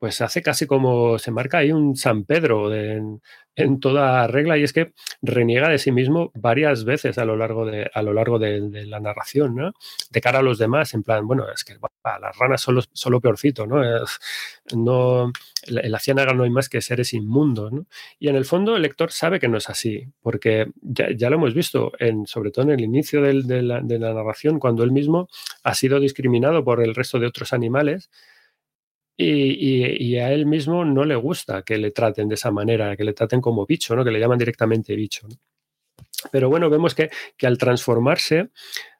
pues hace casi como se marca ahí un San Pedro en, en, toda regla y es que reniega de sí mismo varias veces a lo largo de, a lo largo de, la narración, ¿no? De cara a los demás, en plan, bueno, es que bah, las ranas son, los, son lo peorcito, ¿no? [LAUGHS] no en la ciénaga no hay más que seres inmundos, ¿no? Y en el fondo el lector sabe que no es así, porque ya, ya lo hemos visto, sobre todo en el inicio de, la, de la narración, cuando él mismo ha sido discriminado por el resto de otros animales, y, a él mismo no le gusta que le traten de esa manera, que le traten como bicho, ¿no? que le llaman directamente bicho. Pero bueno, vemos que, que, al transformarse,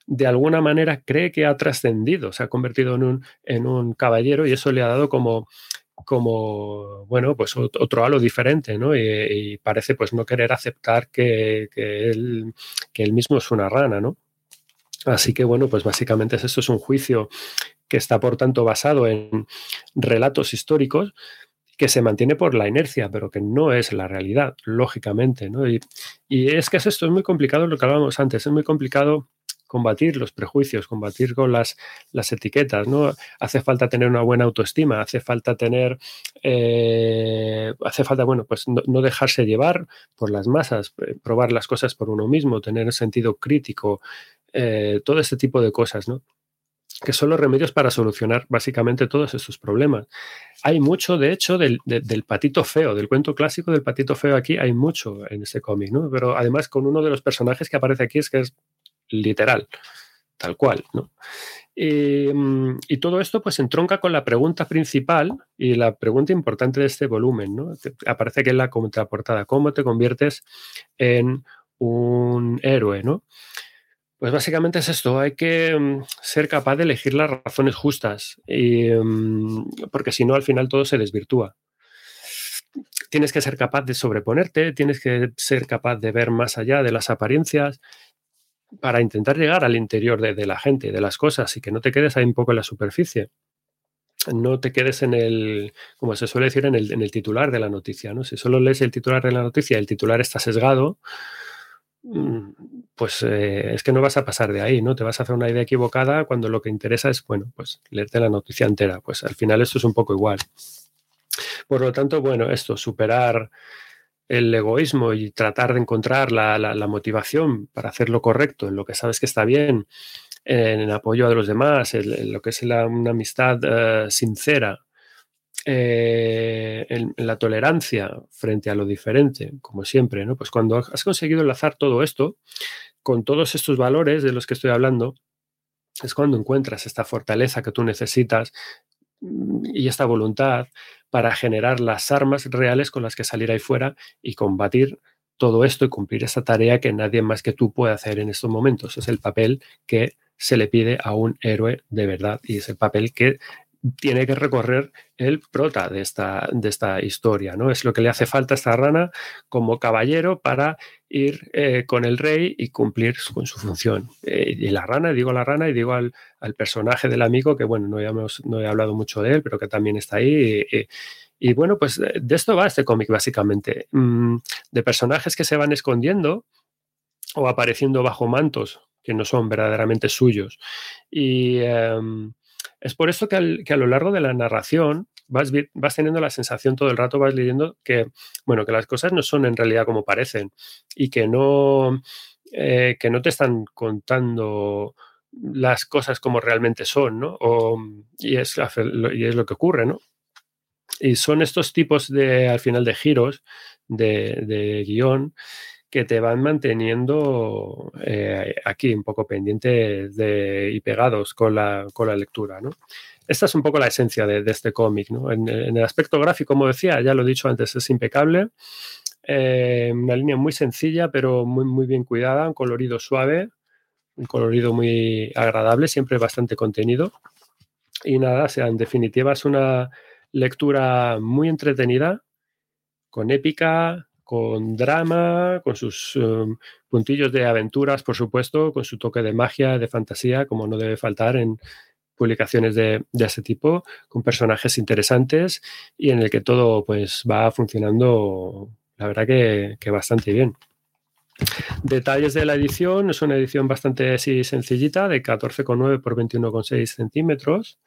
de alguna manera cree que ha trascendido, se ha convertido en un, en un caballero y eso le ha dado como, como bueno, pues otro halo diferente, ¿no? Y, y parece pues no querer aceptar que, que, él, que él mismo es una rana, ¿no? Así que bueno, pues básicamente esto es un juicio que está por tanto basado en relatos históricos que se mantiene por la inercia, pero que no es la realidad, lógicamente. ¿no? Y, es que esto es muy complicado, lo que hablábamos antes, es muy complicado combatir los prejuicios, combatir con las, las etiquetas, ¿no? Hace falta tener una buena autoestima, hace falta tener, eh, hace falta, bueno, pues no, no, dejarse llevar por las masas, eh, probar las cosas por uno mismo, tener sentido crítico, eh, todo este tipo de cosas, ¿no? Que son los remedios para solucionar básicamente todos estos problemas. Hay mucho, de hecho, del, de, del, patito feo, del cuento clásico del patito feo aquí, hay mucho en este cómic, ¿no? Pero además con uno de los personajes que aparece aquí es que es literal, tal cual, ¿no? Y, y, todo esto pues entronca con la pregunta principal y la pregunta importante de este volumen, ¿no? Aparece aquí en la contraportada, ¿cómo te conviertes en un héroe, ¿no? Pues básicamente es esto, hay que um, ser capaz de elegir las razones justas, y, um, porque si no al final todo se desvirtúa. tienes que ser capaz de sobreponerte, tienes que ser capaz de ver más allá de las apariencias para intentar llegar al interior de, la gente, de las cosas y que no te quedes ahí un poco en la superficie. No te quedes en el, como se suele decir, en el, titular de la noticia. ¿no? Si solo lees el titular de la noticia el titular está sesgado, mm, pues eh, es que no vas a pasar de ahí, ¿no? Te vas a hacer una idea equivocada cuando lo que interesa es, bueno, pues leerte la noticia entera. Pues al final esto es un poco igual. Por lo tanto, bueno, esto, superar el egoísmo y tratar de encontrar la, motivación para hacer lo correcto, en lo que sabes que está bien, en, apoyo a los demás, en, lo que es una amistad eh, sincera, eh, en, la tolerancia frente a lo diferente, como siempre, ¿no? Pues cuando has conseguido enlazar todo esto con todos estos valores de los que estoy hablando, es cuando encuentras esta fortaleza que tú necesitas mm, y esta voluntad para generar las armas reales con las que salir ahí fuera y combatir todo esto y cumplir esa tarea que nadie más que tú puede hacer en estos momentos. Es el papel que se le pide a un héroe de verdad y es el papel que tiene que recorrer el prota de esta, de esta historia, ¿no? Es lo que le hace falta a esta rana como caballero para ir eh, con el rey y cumplir con su función. Eh, y la rana, digo la rana y digo al, personaje del amigo, que bueno, no, he hablado mucho de él, pero que también está ahí. Y, bueno, pues de esto va este cómic básicamente, mm, de personajes que se van escondiendo o apareciendo bajo mantos que no son verdaderamente suyos. Y... Em, es por eso que, a lo largo de la narración vas, vas, teniendo la sensación todo el rato, vas leyendo que, bueno, que las cosas no son en realidad como parecen y que no, eh, que no te están contando las cosas como realmente son, ¿no? y, es, y es lo que ocurre, ¿no? Y son estos tipos de, al final, de giros de, de guion que te van manteniendo eh, aquí un poco pendientes y pegados con la, con la lectura. ¿no? Esta es un poco la esencia de, este cómic. ¿no? En, el aspecto gráfico, como decía, ya lo he dicho antes, es impecable. Eh, una línea muy sencilla, pero muy, muy bien cuidada, un colorido suave, un colorido muy agradable, siempre bastante contenido. Y nada, sea, en definitiva es una lectura muy entretenida, con épica, con drama, con sus um, puntillos de aventuras, por supuesto, con su toque de magia, de fantasía, como no debe faltar en publicaciones de, ese tipo, con personajes interesantes y en el que todo pues va funcionando, la verdad que, bastante bien. Detalles de la edición, es una edición bastante sencillita, de 14,9 por 21,6 centímetros.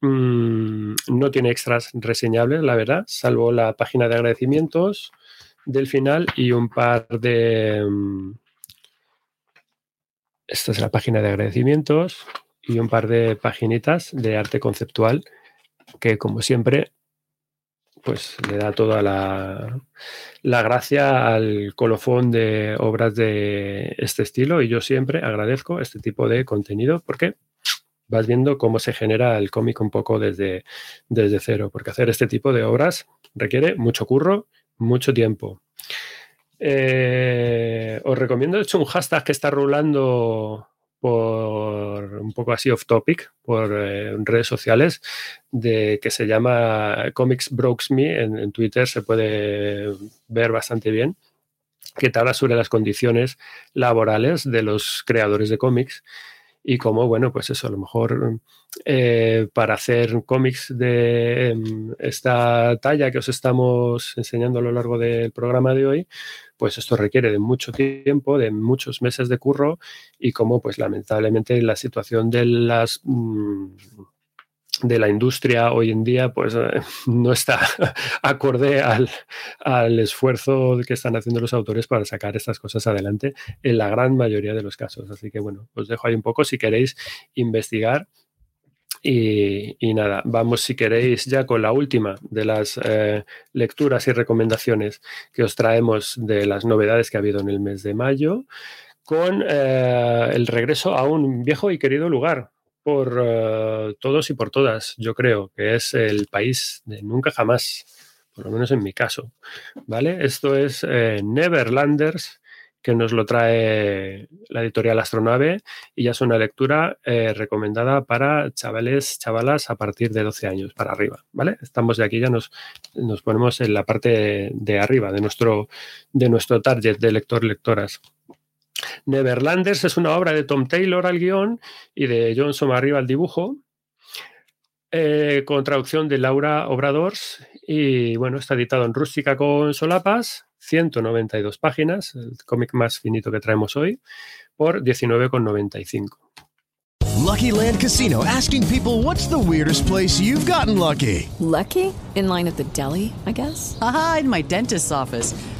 Mm, no tiene extras reseñables, la verdad, salvo la página de agradecimientos, del final y un par de... Mm, esta es la página de agradecimientos y un par de paginitas de arte conceptual que como siempre pues le da toda la, la, gracia al colofón de obras de este estilo. Y yo siempre agradezco este tipo de contenido porque vas viendo cómo se genera el cómic un poco desde, desde cero, porque hacer este tipo de obras requiere mucho curro mucho tiempo. Eh, os recomiendo, de hecho, un hashtag que está rulando por un poco así off topic por eh, redes sociales de que se llama Comics Brokes Me en, en, Twitter se puede ver bastante bien que te habla sobre las condiciones laborales de los creadores de cómics y cómo, bueno, pues eso, a lo mejor eh, para hacer cómics de em, esta talla que os estamos enseñando a lo largo del programa de hoy, pues esto requiere de mucho tiempo, de muchos meses de curro y como pues lamentablemente la situación de las... Mm, de la industria hoy en día pues eh, [LAUGHS] no está [LAUGHS] acorde al, al, esfuerzo que están haciendo los autores para sacar estas cosas adelante en la gran mayoría de los casos. Así que bueno, os dejo ahí un poco si queréis investigar. Y, nada, vamos si queréis ya con la última de las eh, lecturas y recomendaciones que os traemos de las novedades que ha habido en el mes de mayo, con eh, el regreso a un viejo y querido lugar, por eh, todos y por todas, yo creo, que es el país de nunca jamás, por lo menos en mi caso. ¿Vale? Esto es eh, Neverlanders, que nos lo trae la editorial Astronave y ya es una lectura eh, recomendada para chavales, chavalas a partir de 12 años para arriba, ¿vale? Estamos de aquí, ya nos, nos ponemos en la parte de arriba de nuestro, de nuestro target de lector-lectoras. Neverlanders es una obra de Tom Taylor al guion y de John Somarriba al dibujo, eh, con traducción de Laura Obradors y bueno, está editado en rústica con solapas, 192 páginas, el cómic más finito que traemos hoy, por 19,95. Lucky Land Casino asking people what's the weirdest place you've gotten lucky? Lucky? In line at the deli, I guess? Aha, in my dentist's office.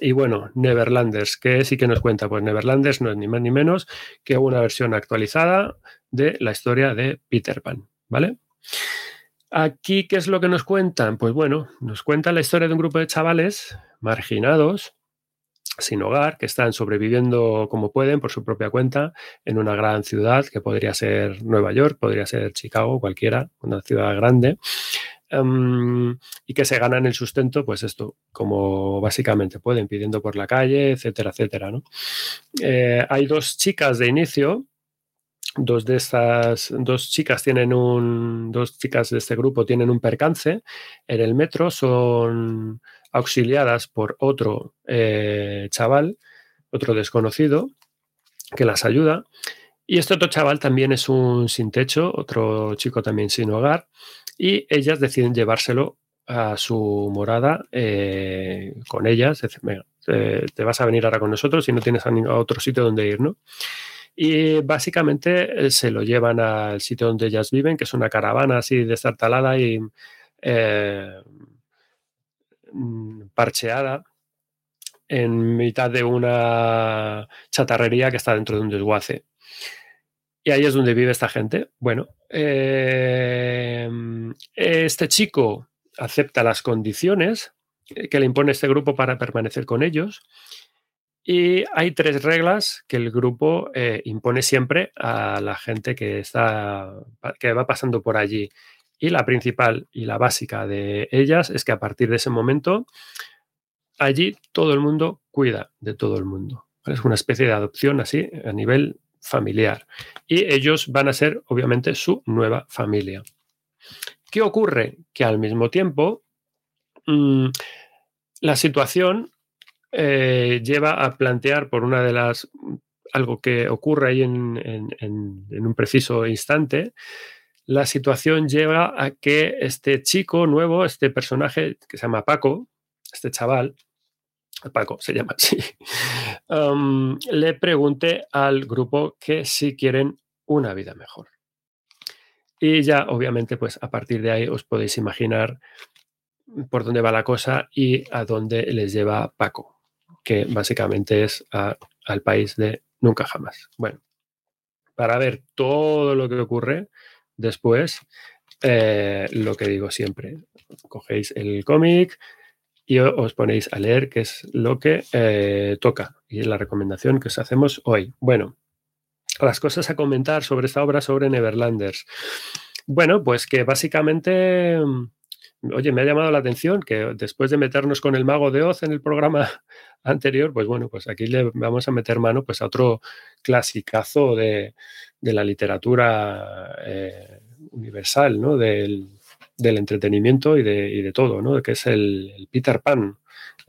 Y bueno, Neverlanders, ¿qué sí que nos cuenta? Pues Neverlanders no es ni más ni menos que una versión actualizada de la historia de Peter Pan, ¿vale? Aquí, ¿qué es lo que nos cuentan? Pues bueno, nos cuentan la historia de un grupo de chavales marginados, sin hogar, que están sobreviviendo como pueden por su propia cuenta en una gran ciudad que podría ser Nueva York, podría ser Chicago, cualquiera, una ciudad grande, um, y que se ganan el sustento, pues esto, como básicamente pueden, pidiendo por la calle, etcétera, etcétera. ¿no? Eh, hay dos chicas de inicio. Dos de estas, dos chicas tienen un, dos chicas de este grupo tienen un percance en el metro, son auxiliadas por otro eh, chaval, otro desconocido, que las ayuda. Y este otro chaval también es un sin techo, otro chico también sin hogar, y ellas deciden llevárselo a su morada eh, con ellas. Venga, te, vas a venir ahora con nosotros y no tienes a, a otro sitio donde ir, ¿no? Y básicamente eh, se lo llevan al sitio donde ellas viven, que es una caravana así destartalada y eh, parcheada en mitad de una chatarrería que está dentro de un desguace. Y ahí es donde vive esta gente. Bueno, eh, este chico acepta las condiciones que le impone este grupo para permanecer con ellos. Y hay tres reglas que el grupo eh, impone siempre a la gente que, está, que va pasando por allí. Y la principal y la básica de ellas es que a partir de ese momento, allí todo el mundo cuida de todo el mundo. Es una especie de adopción así a nivel familiar. Y ellos van a ser, obviamente, su nueva familia. ¿Qué ocurre? Que al mismo tiempo, mmm, la situación eh, lleva a plantear por una de las algo que ocurre ahí en, en, en, un preciso instante, la situación lleva a que este chico nuevo, este personaje que se llama Paco, este chaval, Paco se llama [LAUGHS] así, le pregunte al grupo que si quieren una vida mejor. Y ya, obviamente, pues a partir de ahí os podéis imaginar por dónde va la cosa y a dónde les lleva Paco que básicamente es al país de nunca jamás. Bueno, para ver todo lo que ocurre después, eh, lo que digo siempre, cogéis el cómic y os ponéis a leer qué es lo que eh, toca y la recomendación que os hacemos hoy. Bueno, las cosas a comentar sobre esta obra sobre Neverlanders. Bueno, pues que básicamente oye, me ha llamado la atención que después de meternos con el mago de Oz en el programa [LAUGHS] anterior, pues bueno, pues aquí le vamos a meter mano pues a otro clasicazo de, de la literatura eh, universal, ¿no? Del, del entretenimiento y de, todo, ¿no? Que es el, Peter Pan.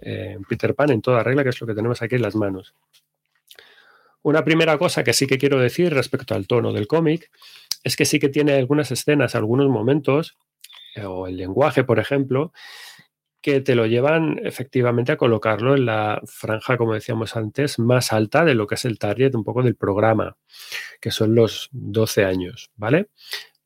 Eh, Peter Pan en toda regla, que es lo que tenemos aquí en las manos. Una primera cosa que sí que quiero decir respecto al tono del cómic es que sí que tiene algunas escenas, algunos momentos o el lenguaje, por ejemplo, que te lo llevan efectivamente a colocarlo en la franja, como decíamos antes, más alta de lo que es el target un poco del programa, que son los 12 años, ¿vale?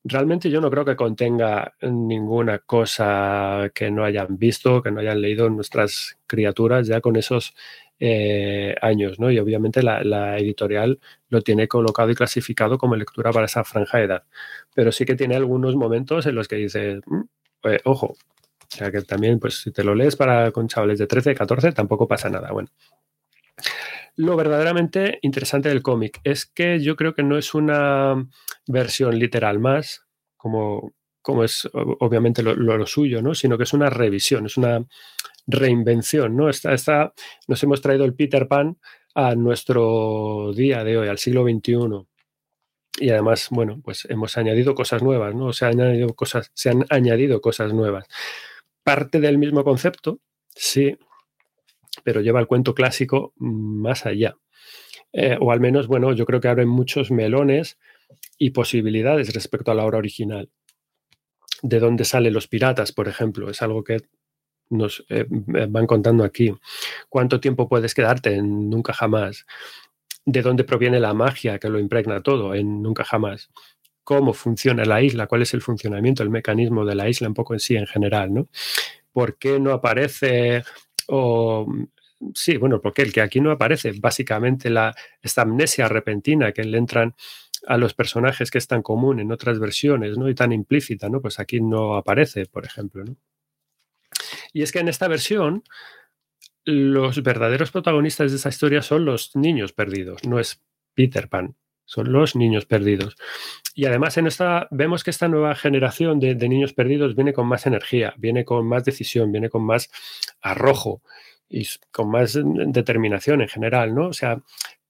Realmente yo no creo que contenga ninguna cosa que no hayan visto, que no hayan leído nuestras criaturas ya con esos eh, años, ¿no? Y obviamente la, editorial lo tiene colocado y clasificado como lectura para esa franja de edad. Pero sí que tiene algunos momentos en los que dice, mmm, eh, ojo, o sea que también, pues si te lo lees para con chavales de 13, 14, tampoco pasa nada. Bueno. Lo verdaderamente interesante del cómic es que yo creo que no es una versión literal más, como, como es obviamente lo, suyo, ¿no? sino que es una revisión, es una reinvención. ¿no? Esta, esta, nos hemos traído el Peter Pan a nuestro día de hoy, al siglo XXI. Y además, bueno, pues hemos añadido cosas nuevas, ¿no? Se han añadido cosas, se han añadido cosas nuevas. Parte del mismo concepto, sí, pero lleva el cuento clásico más allá. Eh, o al menos, bueno, yo creo que abren muchos melones y posibilidades respecto a la obra original. De dónde salen los piratas, por ejemplo, es algo que nos eh, van contando aquí. ¿Cuánto tiempo puedes quedarte en Nunca Jamás? ¿De dónde proviene la magia que lo impregna todo en Nunca Jamás? ¿Cómo funciona la isla? ¿Cuál es el funcionamiento, el mecanismo de la isla un poco en sí en general? ¿no? ¿Por qué no aparece o sí, bueno, porque el que aquí no aparece, básicamente la, esta amnesia repentina que le entran a los personajes que es tan común en otras versiones, ¿no? Y tan implícita, ¿no? Pues aquí no aparece, por ejemplo, ¿no? Y es que en esta versión, los verdaderos protagonistas de esa historia son los niños perdidos, no es Peter Pan, son los niños perdidos. Y además en esta vemos que esta nueva generación de, niños perdidos viene con más energía, viene con más decisión, viene con más arrojo y con más determinación en general, ¿no? O sea,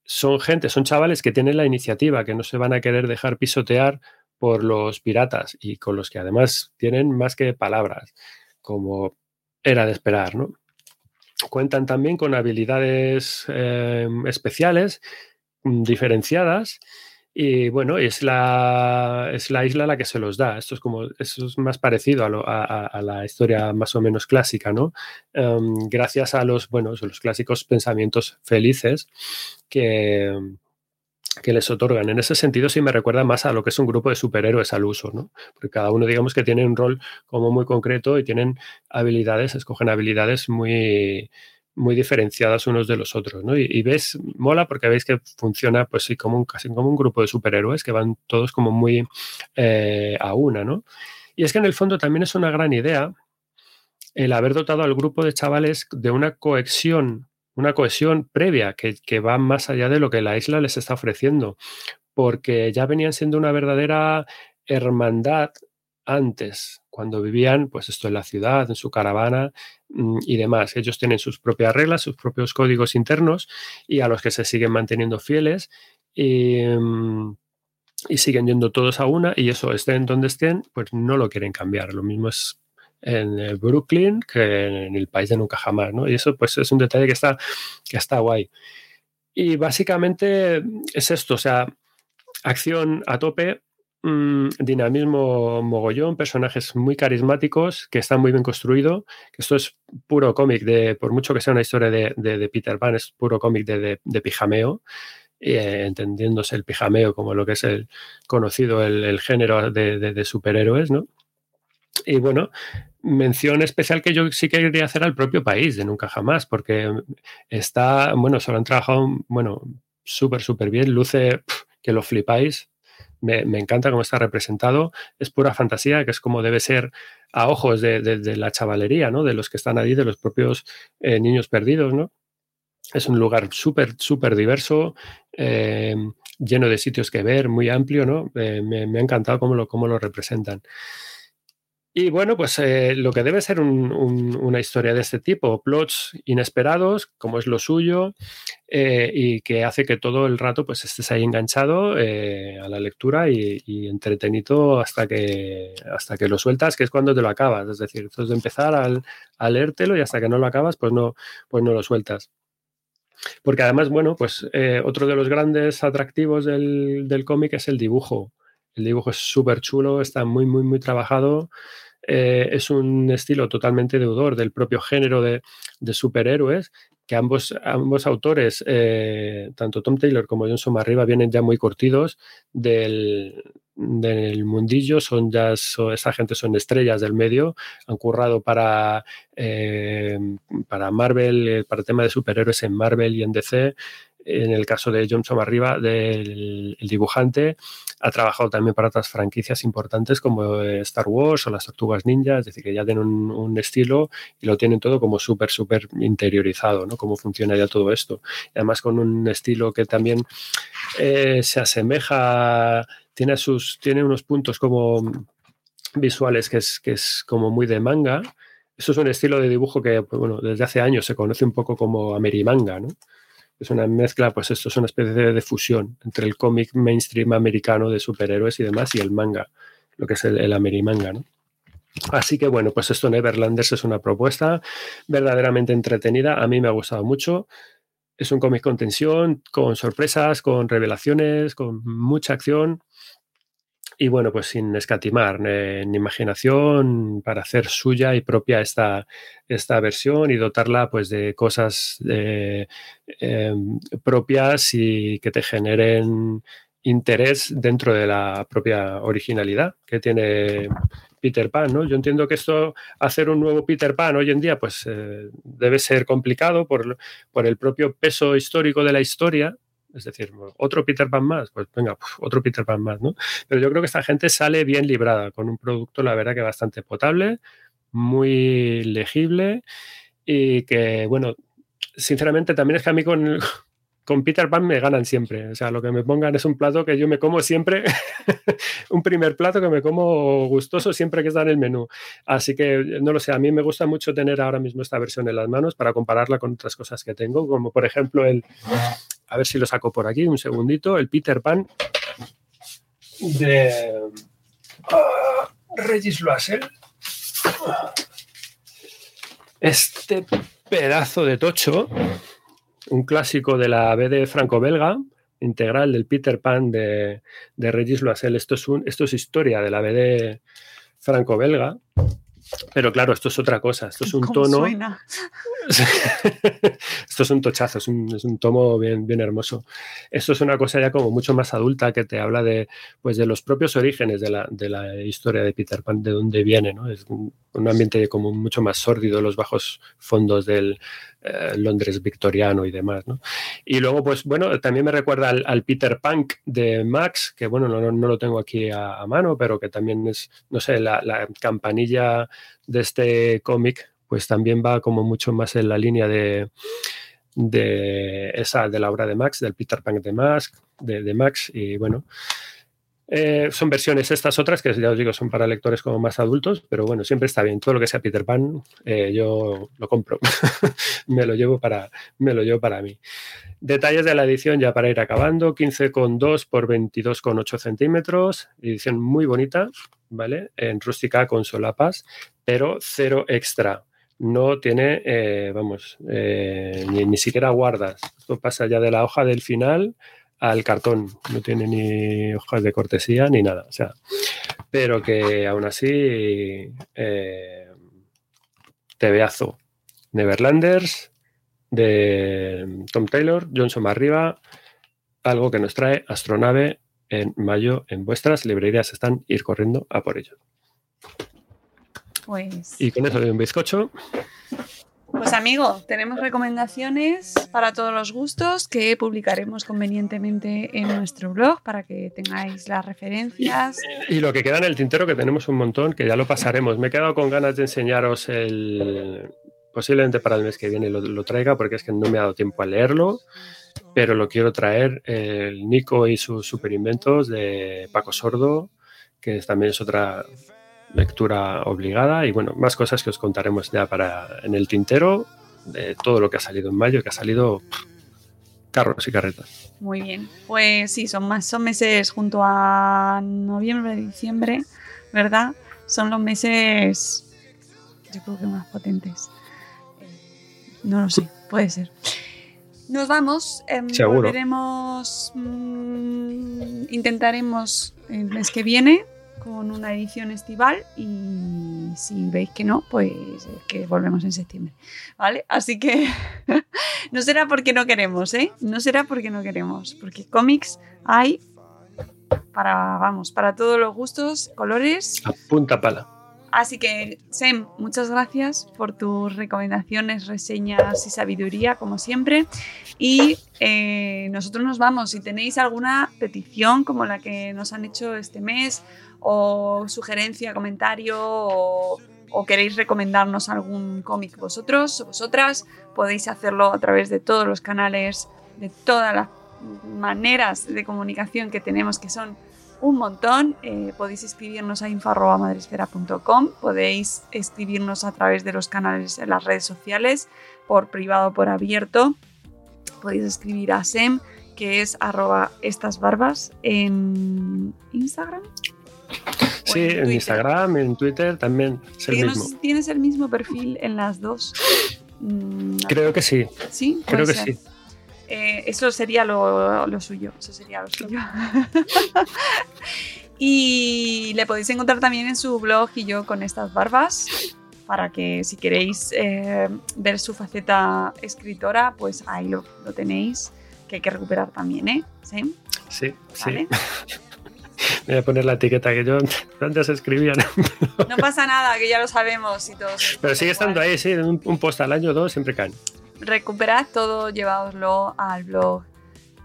son gente, son chavales que tienen la iniciativa, que no se van a querer dejar pisotear por los piratas y con los que además tienen más que palabras, como era de esperar, ¿no? Cuentan también con habilidades eh, especiales, diferenciadas, y bueno, es la, es la isla la que se los da. Esto es como, es más parecido a, la historia más o menos clásica, ¿no? Um, gracias a los, bueno, los clásicos pensamientos felices que, que les otorgan. En ese sentido sí me recuerda más a lo que es un grupo de superhéroes al uso, ¿no? Porque cada uno digamos que tiene un rol como muy concreto y tienen habilidades, escogen habilidades muy, muy diferenciadas unos de los otros, ¿no? Y, ves, mola porque veis que funciona pues sí como un, casi como un grupo de superhéroes que van todos como muy eh, a una, ¿no? Y es que en el fondo también es una gran idea el haber dotado al grupo de chavales de una cohesión una cohesión previa que, que, va más allá de lo que la isla les está ofreciendo, porque ya venían siendo una verdadera hermandad antes, cuando vivían, pues esto en la ciudad, en su caravana mmm, y demás. Ellos tienen sus propias reglas, sus propios códigos internos y a los que se siguen manteniendo fieles y, y siguen yendo todos a una y eso, estén donde estén, pues no lo quieren cambiar. Lo mismo es en Brooklyn que en el país de nunca jamás, ¿no? Y eso pues es un detalle que está, que está guay. Y básicamente es esto, o sea, acción a tope, mmm, dinamismo mogollón, personajes muy carismáticos, que están muy bien construidos, esto es puro cómic, de por mucho que sea una historia de, de, de Peter Pan, es puro cómic de, de, pijameo, eh, entendiéndose el pijameo como lo que es el conocido el, género de, superhéroes, ¿no? Y bueno, mención especial que yo sí quería hacer al propio país de Nunca Jamás, porque está, bueno, se lo han trabajado, bueno, súper, súper bien, luce que lo flipáis, me, encanta cómo está representado, es pura fantasía, que es como debe ser a ojos de, de, de la chavalería, ¿no? De los que están allí, de los propios eh, niños perdidos, ¿no? Es un lugar súper, súper diverso, eh, lleno de sitios que ver, muy amplio, ¿no? Eh, me, me, ha encantado cómo lo, cómo lo representan. Y bueno, pues eh, lo que debe ser un, un, una historia de este tipo, plots inesperados, como es lo suyo, eh, y que hace que todo el rato pues estés ahí enganchado eh, a la lectura y, entretenido hasta que, hasta que lo sueltas, que es cuando te lo acabas. Es decir, entonces de empezar al, a leértelo y hasta que no lo acabas, pues no, pues no lo sueltas. Porque además, bueno, pues otro de los grandes atractivos del, del cómic es el dibujo. El dibujo es súper chulo, está muy, muy, muy trabajado. Eh, es un estilo totalmente deudor del propio género de, de superhéroes, que ambos, ambos autores, eh, tanto Tom Taylor como John Somarriba, vienen ya muy curtidos del, del mundillo, son ya, so, esa gente son estrellas del medio, han currado para, eh, para Marvel, para el tema de superhéroes en Marvel y en DC, en el caso de John Arriba, del el dibujante, ha trabajado también para otras franquicias importantes como eh, Star Wars o las Tortugas Ninja, es decir, que ya tienen un, estilo y lo tienen todo como súper, súper interiorizado, ¿no? Cómo funciona ya todo esto. Y además con un estilo que también eh, se asemeja, tiene, sus, tiene unos puntos como visuales que es, que es como muy de manga. Eso es un estilo de dibujo que, pues, bueno, desde hace años se conoce un poco como amerimanga, ¿no? Es una mezcla, pues esto es una especie de, fusión entre el cómic mainstream americano de superhéroes y demás y el manga, lo que es el, el amerimanga, ¿no? Así que bueno, pues esto Neverlanders es una propuesta verdaderamente entretenida. A mí me ha gustado mucho. Es un cómic con tensión, con sorpresas, con revelaciones, con mucha acción y bueno, pues sin escatimar en imaginación para hacer suya y propia esta, esta versión y dotarla pues de cosas eh, em, propias y que te generen interés dentro de la propia originalidad que tiene Peter Pan, ¿no? Yo entiendo que esto, hacer un nuevo Peter Pan hoy en día, pues eh, debe ser complicado por, por el propio peso histórico de la historia, es decir, otro Peter Pan más, pues venga, otro Peter Pan más, ¿no? Pero yo creo que esta gente sale bien librada con un producto, la verdad, que bastante potable, muy legible y que, bueno, sinceramente también es que a mí con, [LAUGHS] con Peter Pan me ganan siempre. O sea, lo que me pongan es un plato que yo me como siempre, [LAUGHS] un primer plato que me como gustoso siempre que está en el menú. Así que, no lo sé, a mí me gusta mucho tener ahora mismo esta versión en las manos para compararla con otras cosas que tengo, como por ejemplo el, a ver si lo saco por aquí, un segundito. El Peter Pan de ah, Regis Loisel. Este pedazo de tocho, un clásico de la BD franco-belga, integral del Peter Pan de, de Regis Loisel. Esto es, esto es historia de la BD franco-belga. Pero claro, esto es otra cosa. Esto es un tono. [LAUGHS] esto es un tochazo, es un, tomo bien, bien hermoso. Esto es una cosa ya como mucho más adulta que te habla de, pues, de los propios orígenes de la, de la historia de Peter Pan, de dónde viene. ¿no? Es un, ambiente como mucho más sórdido, los bajos fondos del eh, Londres victoriano y demás. ¿no? Y luego, pues bueno, también me recuerda al, Peter Punk de Max, que bueno, no, no lo tengo aquí a, mano, pero que también es, no sé, la, la campanilla de este cómic pues también va como mucho más en la línea de, de esa de la obra de Max, del Peter Pan de Max, de, Max y bueno. Eh, son versiones estas otras que ya os digo son para lectores como más adultos, pero bueno, siempre está bien. Todo lo que sea Peter Pan, eh, yo lo compro. [LAUGHS] me lo llevo para me lo llevo para mí. Detalles de la edición ya para ir acabando: 15,2 por 22,8 centímetros. Edición muy bonita, ¿vale? En rústica con solapas, pero cero extra no tiene, eh, vamos, eh, ni, siquiera guardas. Esto pasa ya de la hoja del final al cartón. No tiene ni hojas de cortesía ni nada. O sea, pero que aún así, eh. Neverlanders, de Tom Taylor, Johnson arriba, algo que nos trae Astronave en mayo en vuestras librerías. Están ir corriendo a por ello. Pues. Y con eso doy un bizcocho. Pues amigo, tenemos recomendaciones para todos los gustos que publicaremos convenientemente en nuestro blog para que tengáis las referencias. Y, lo que queda en el tintero, que tenemos un montón, que ya lo pasaremos. Me he quedado con ganas de enseñaros el... Posiblemente para el mes que viene lo, traiga porque es que no me ha dado tiempo a leerlo, pero lo quiero traer, el Nico y sus superinventos de Paco Sordo, que también es otra lectura obligada y bueno, más cosas que os contaremos ya para en el tintero de todo lo que ha salido en mayo, que ha salido carros y carretas. Muy bien, pues sí, son más, son meses junto a noviembre, diciembre, ¿verdad? Son los meses, yo creo que más potentes. No lo sé, puede ser. Nos vamos, eh, volveremos, intentaremos el mes que viene con una edición estival y si veis que no, pues que volvemos en septiembre. ¿Vale? Así que [LAUGHS] no será porque no queremos, ¿eh? No será porque no queremos, porque cómics hay para, vamos, para todos los gustos, colores. A punta pala. Así que, Sem, muchas gracias por tus recomendaciones, reseñas y sabiduría, como siempre. Y eh, nosotros nos vamos. Si tenéis alguna petición como la que nos han hecho este mes, o sugerencia, comentario, o, o queréis recomendarnos algún cómic vosotros o vosotras, podéis hacerlo a través de todos los canales, de todas las maneras de comunicación que tenemos, que son un montón. Eh, podéis escribirnos a info.madresfera.com, podéis escribirnos a través de los canales en las redes sociales, por privado o por abierto. Podéis escribir a SEM, que es arroba estas barbas en Instagram. Sí, en, Instagram, en Twitter también es el Tienes, mismo. tienes el mismo perfil en las dos. Mm, Creo que sí. Sí, Creo que ser. sí. Eh, eso sería lo, lo suyo. Eso sería lo suyo. [LAUGHS] y le podéis encontrar también en su blog y yo con estas barbas. Para que si queréis eh, ver su faceta escritora, pues ahí lo, lo tenéis. Que hay que recuperar también, ¿eh? ¿Sí? Sí, sí. [LAUGHS] Voy a poner la etiqueta que yo antes escribía. ¿no? No pasa nada, que ya lo sabemos y todos. Pero sigue estando ahí, sí, un, un post al año, dos, siempre caen. Recuperad todo, lleváoslo al blog.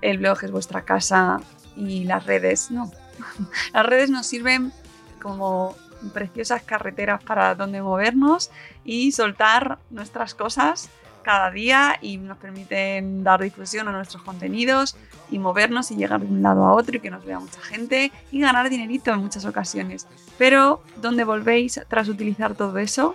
El blog es vuestra casa y las redes, no. [LAUGHS] Las redes nos sirven como preciosas carreteras para donde movernos y soltar nuestras cosas cada día y nos permiten dar difusión a nuestros contenidos y movernos y llegar de un lado a otro y que nos vea mucha gente y ganar dinerito en muchas ocasiones. Pero, ¿dónde volvéis tras utilizar todo eso?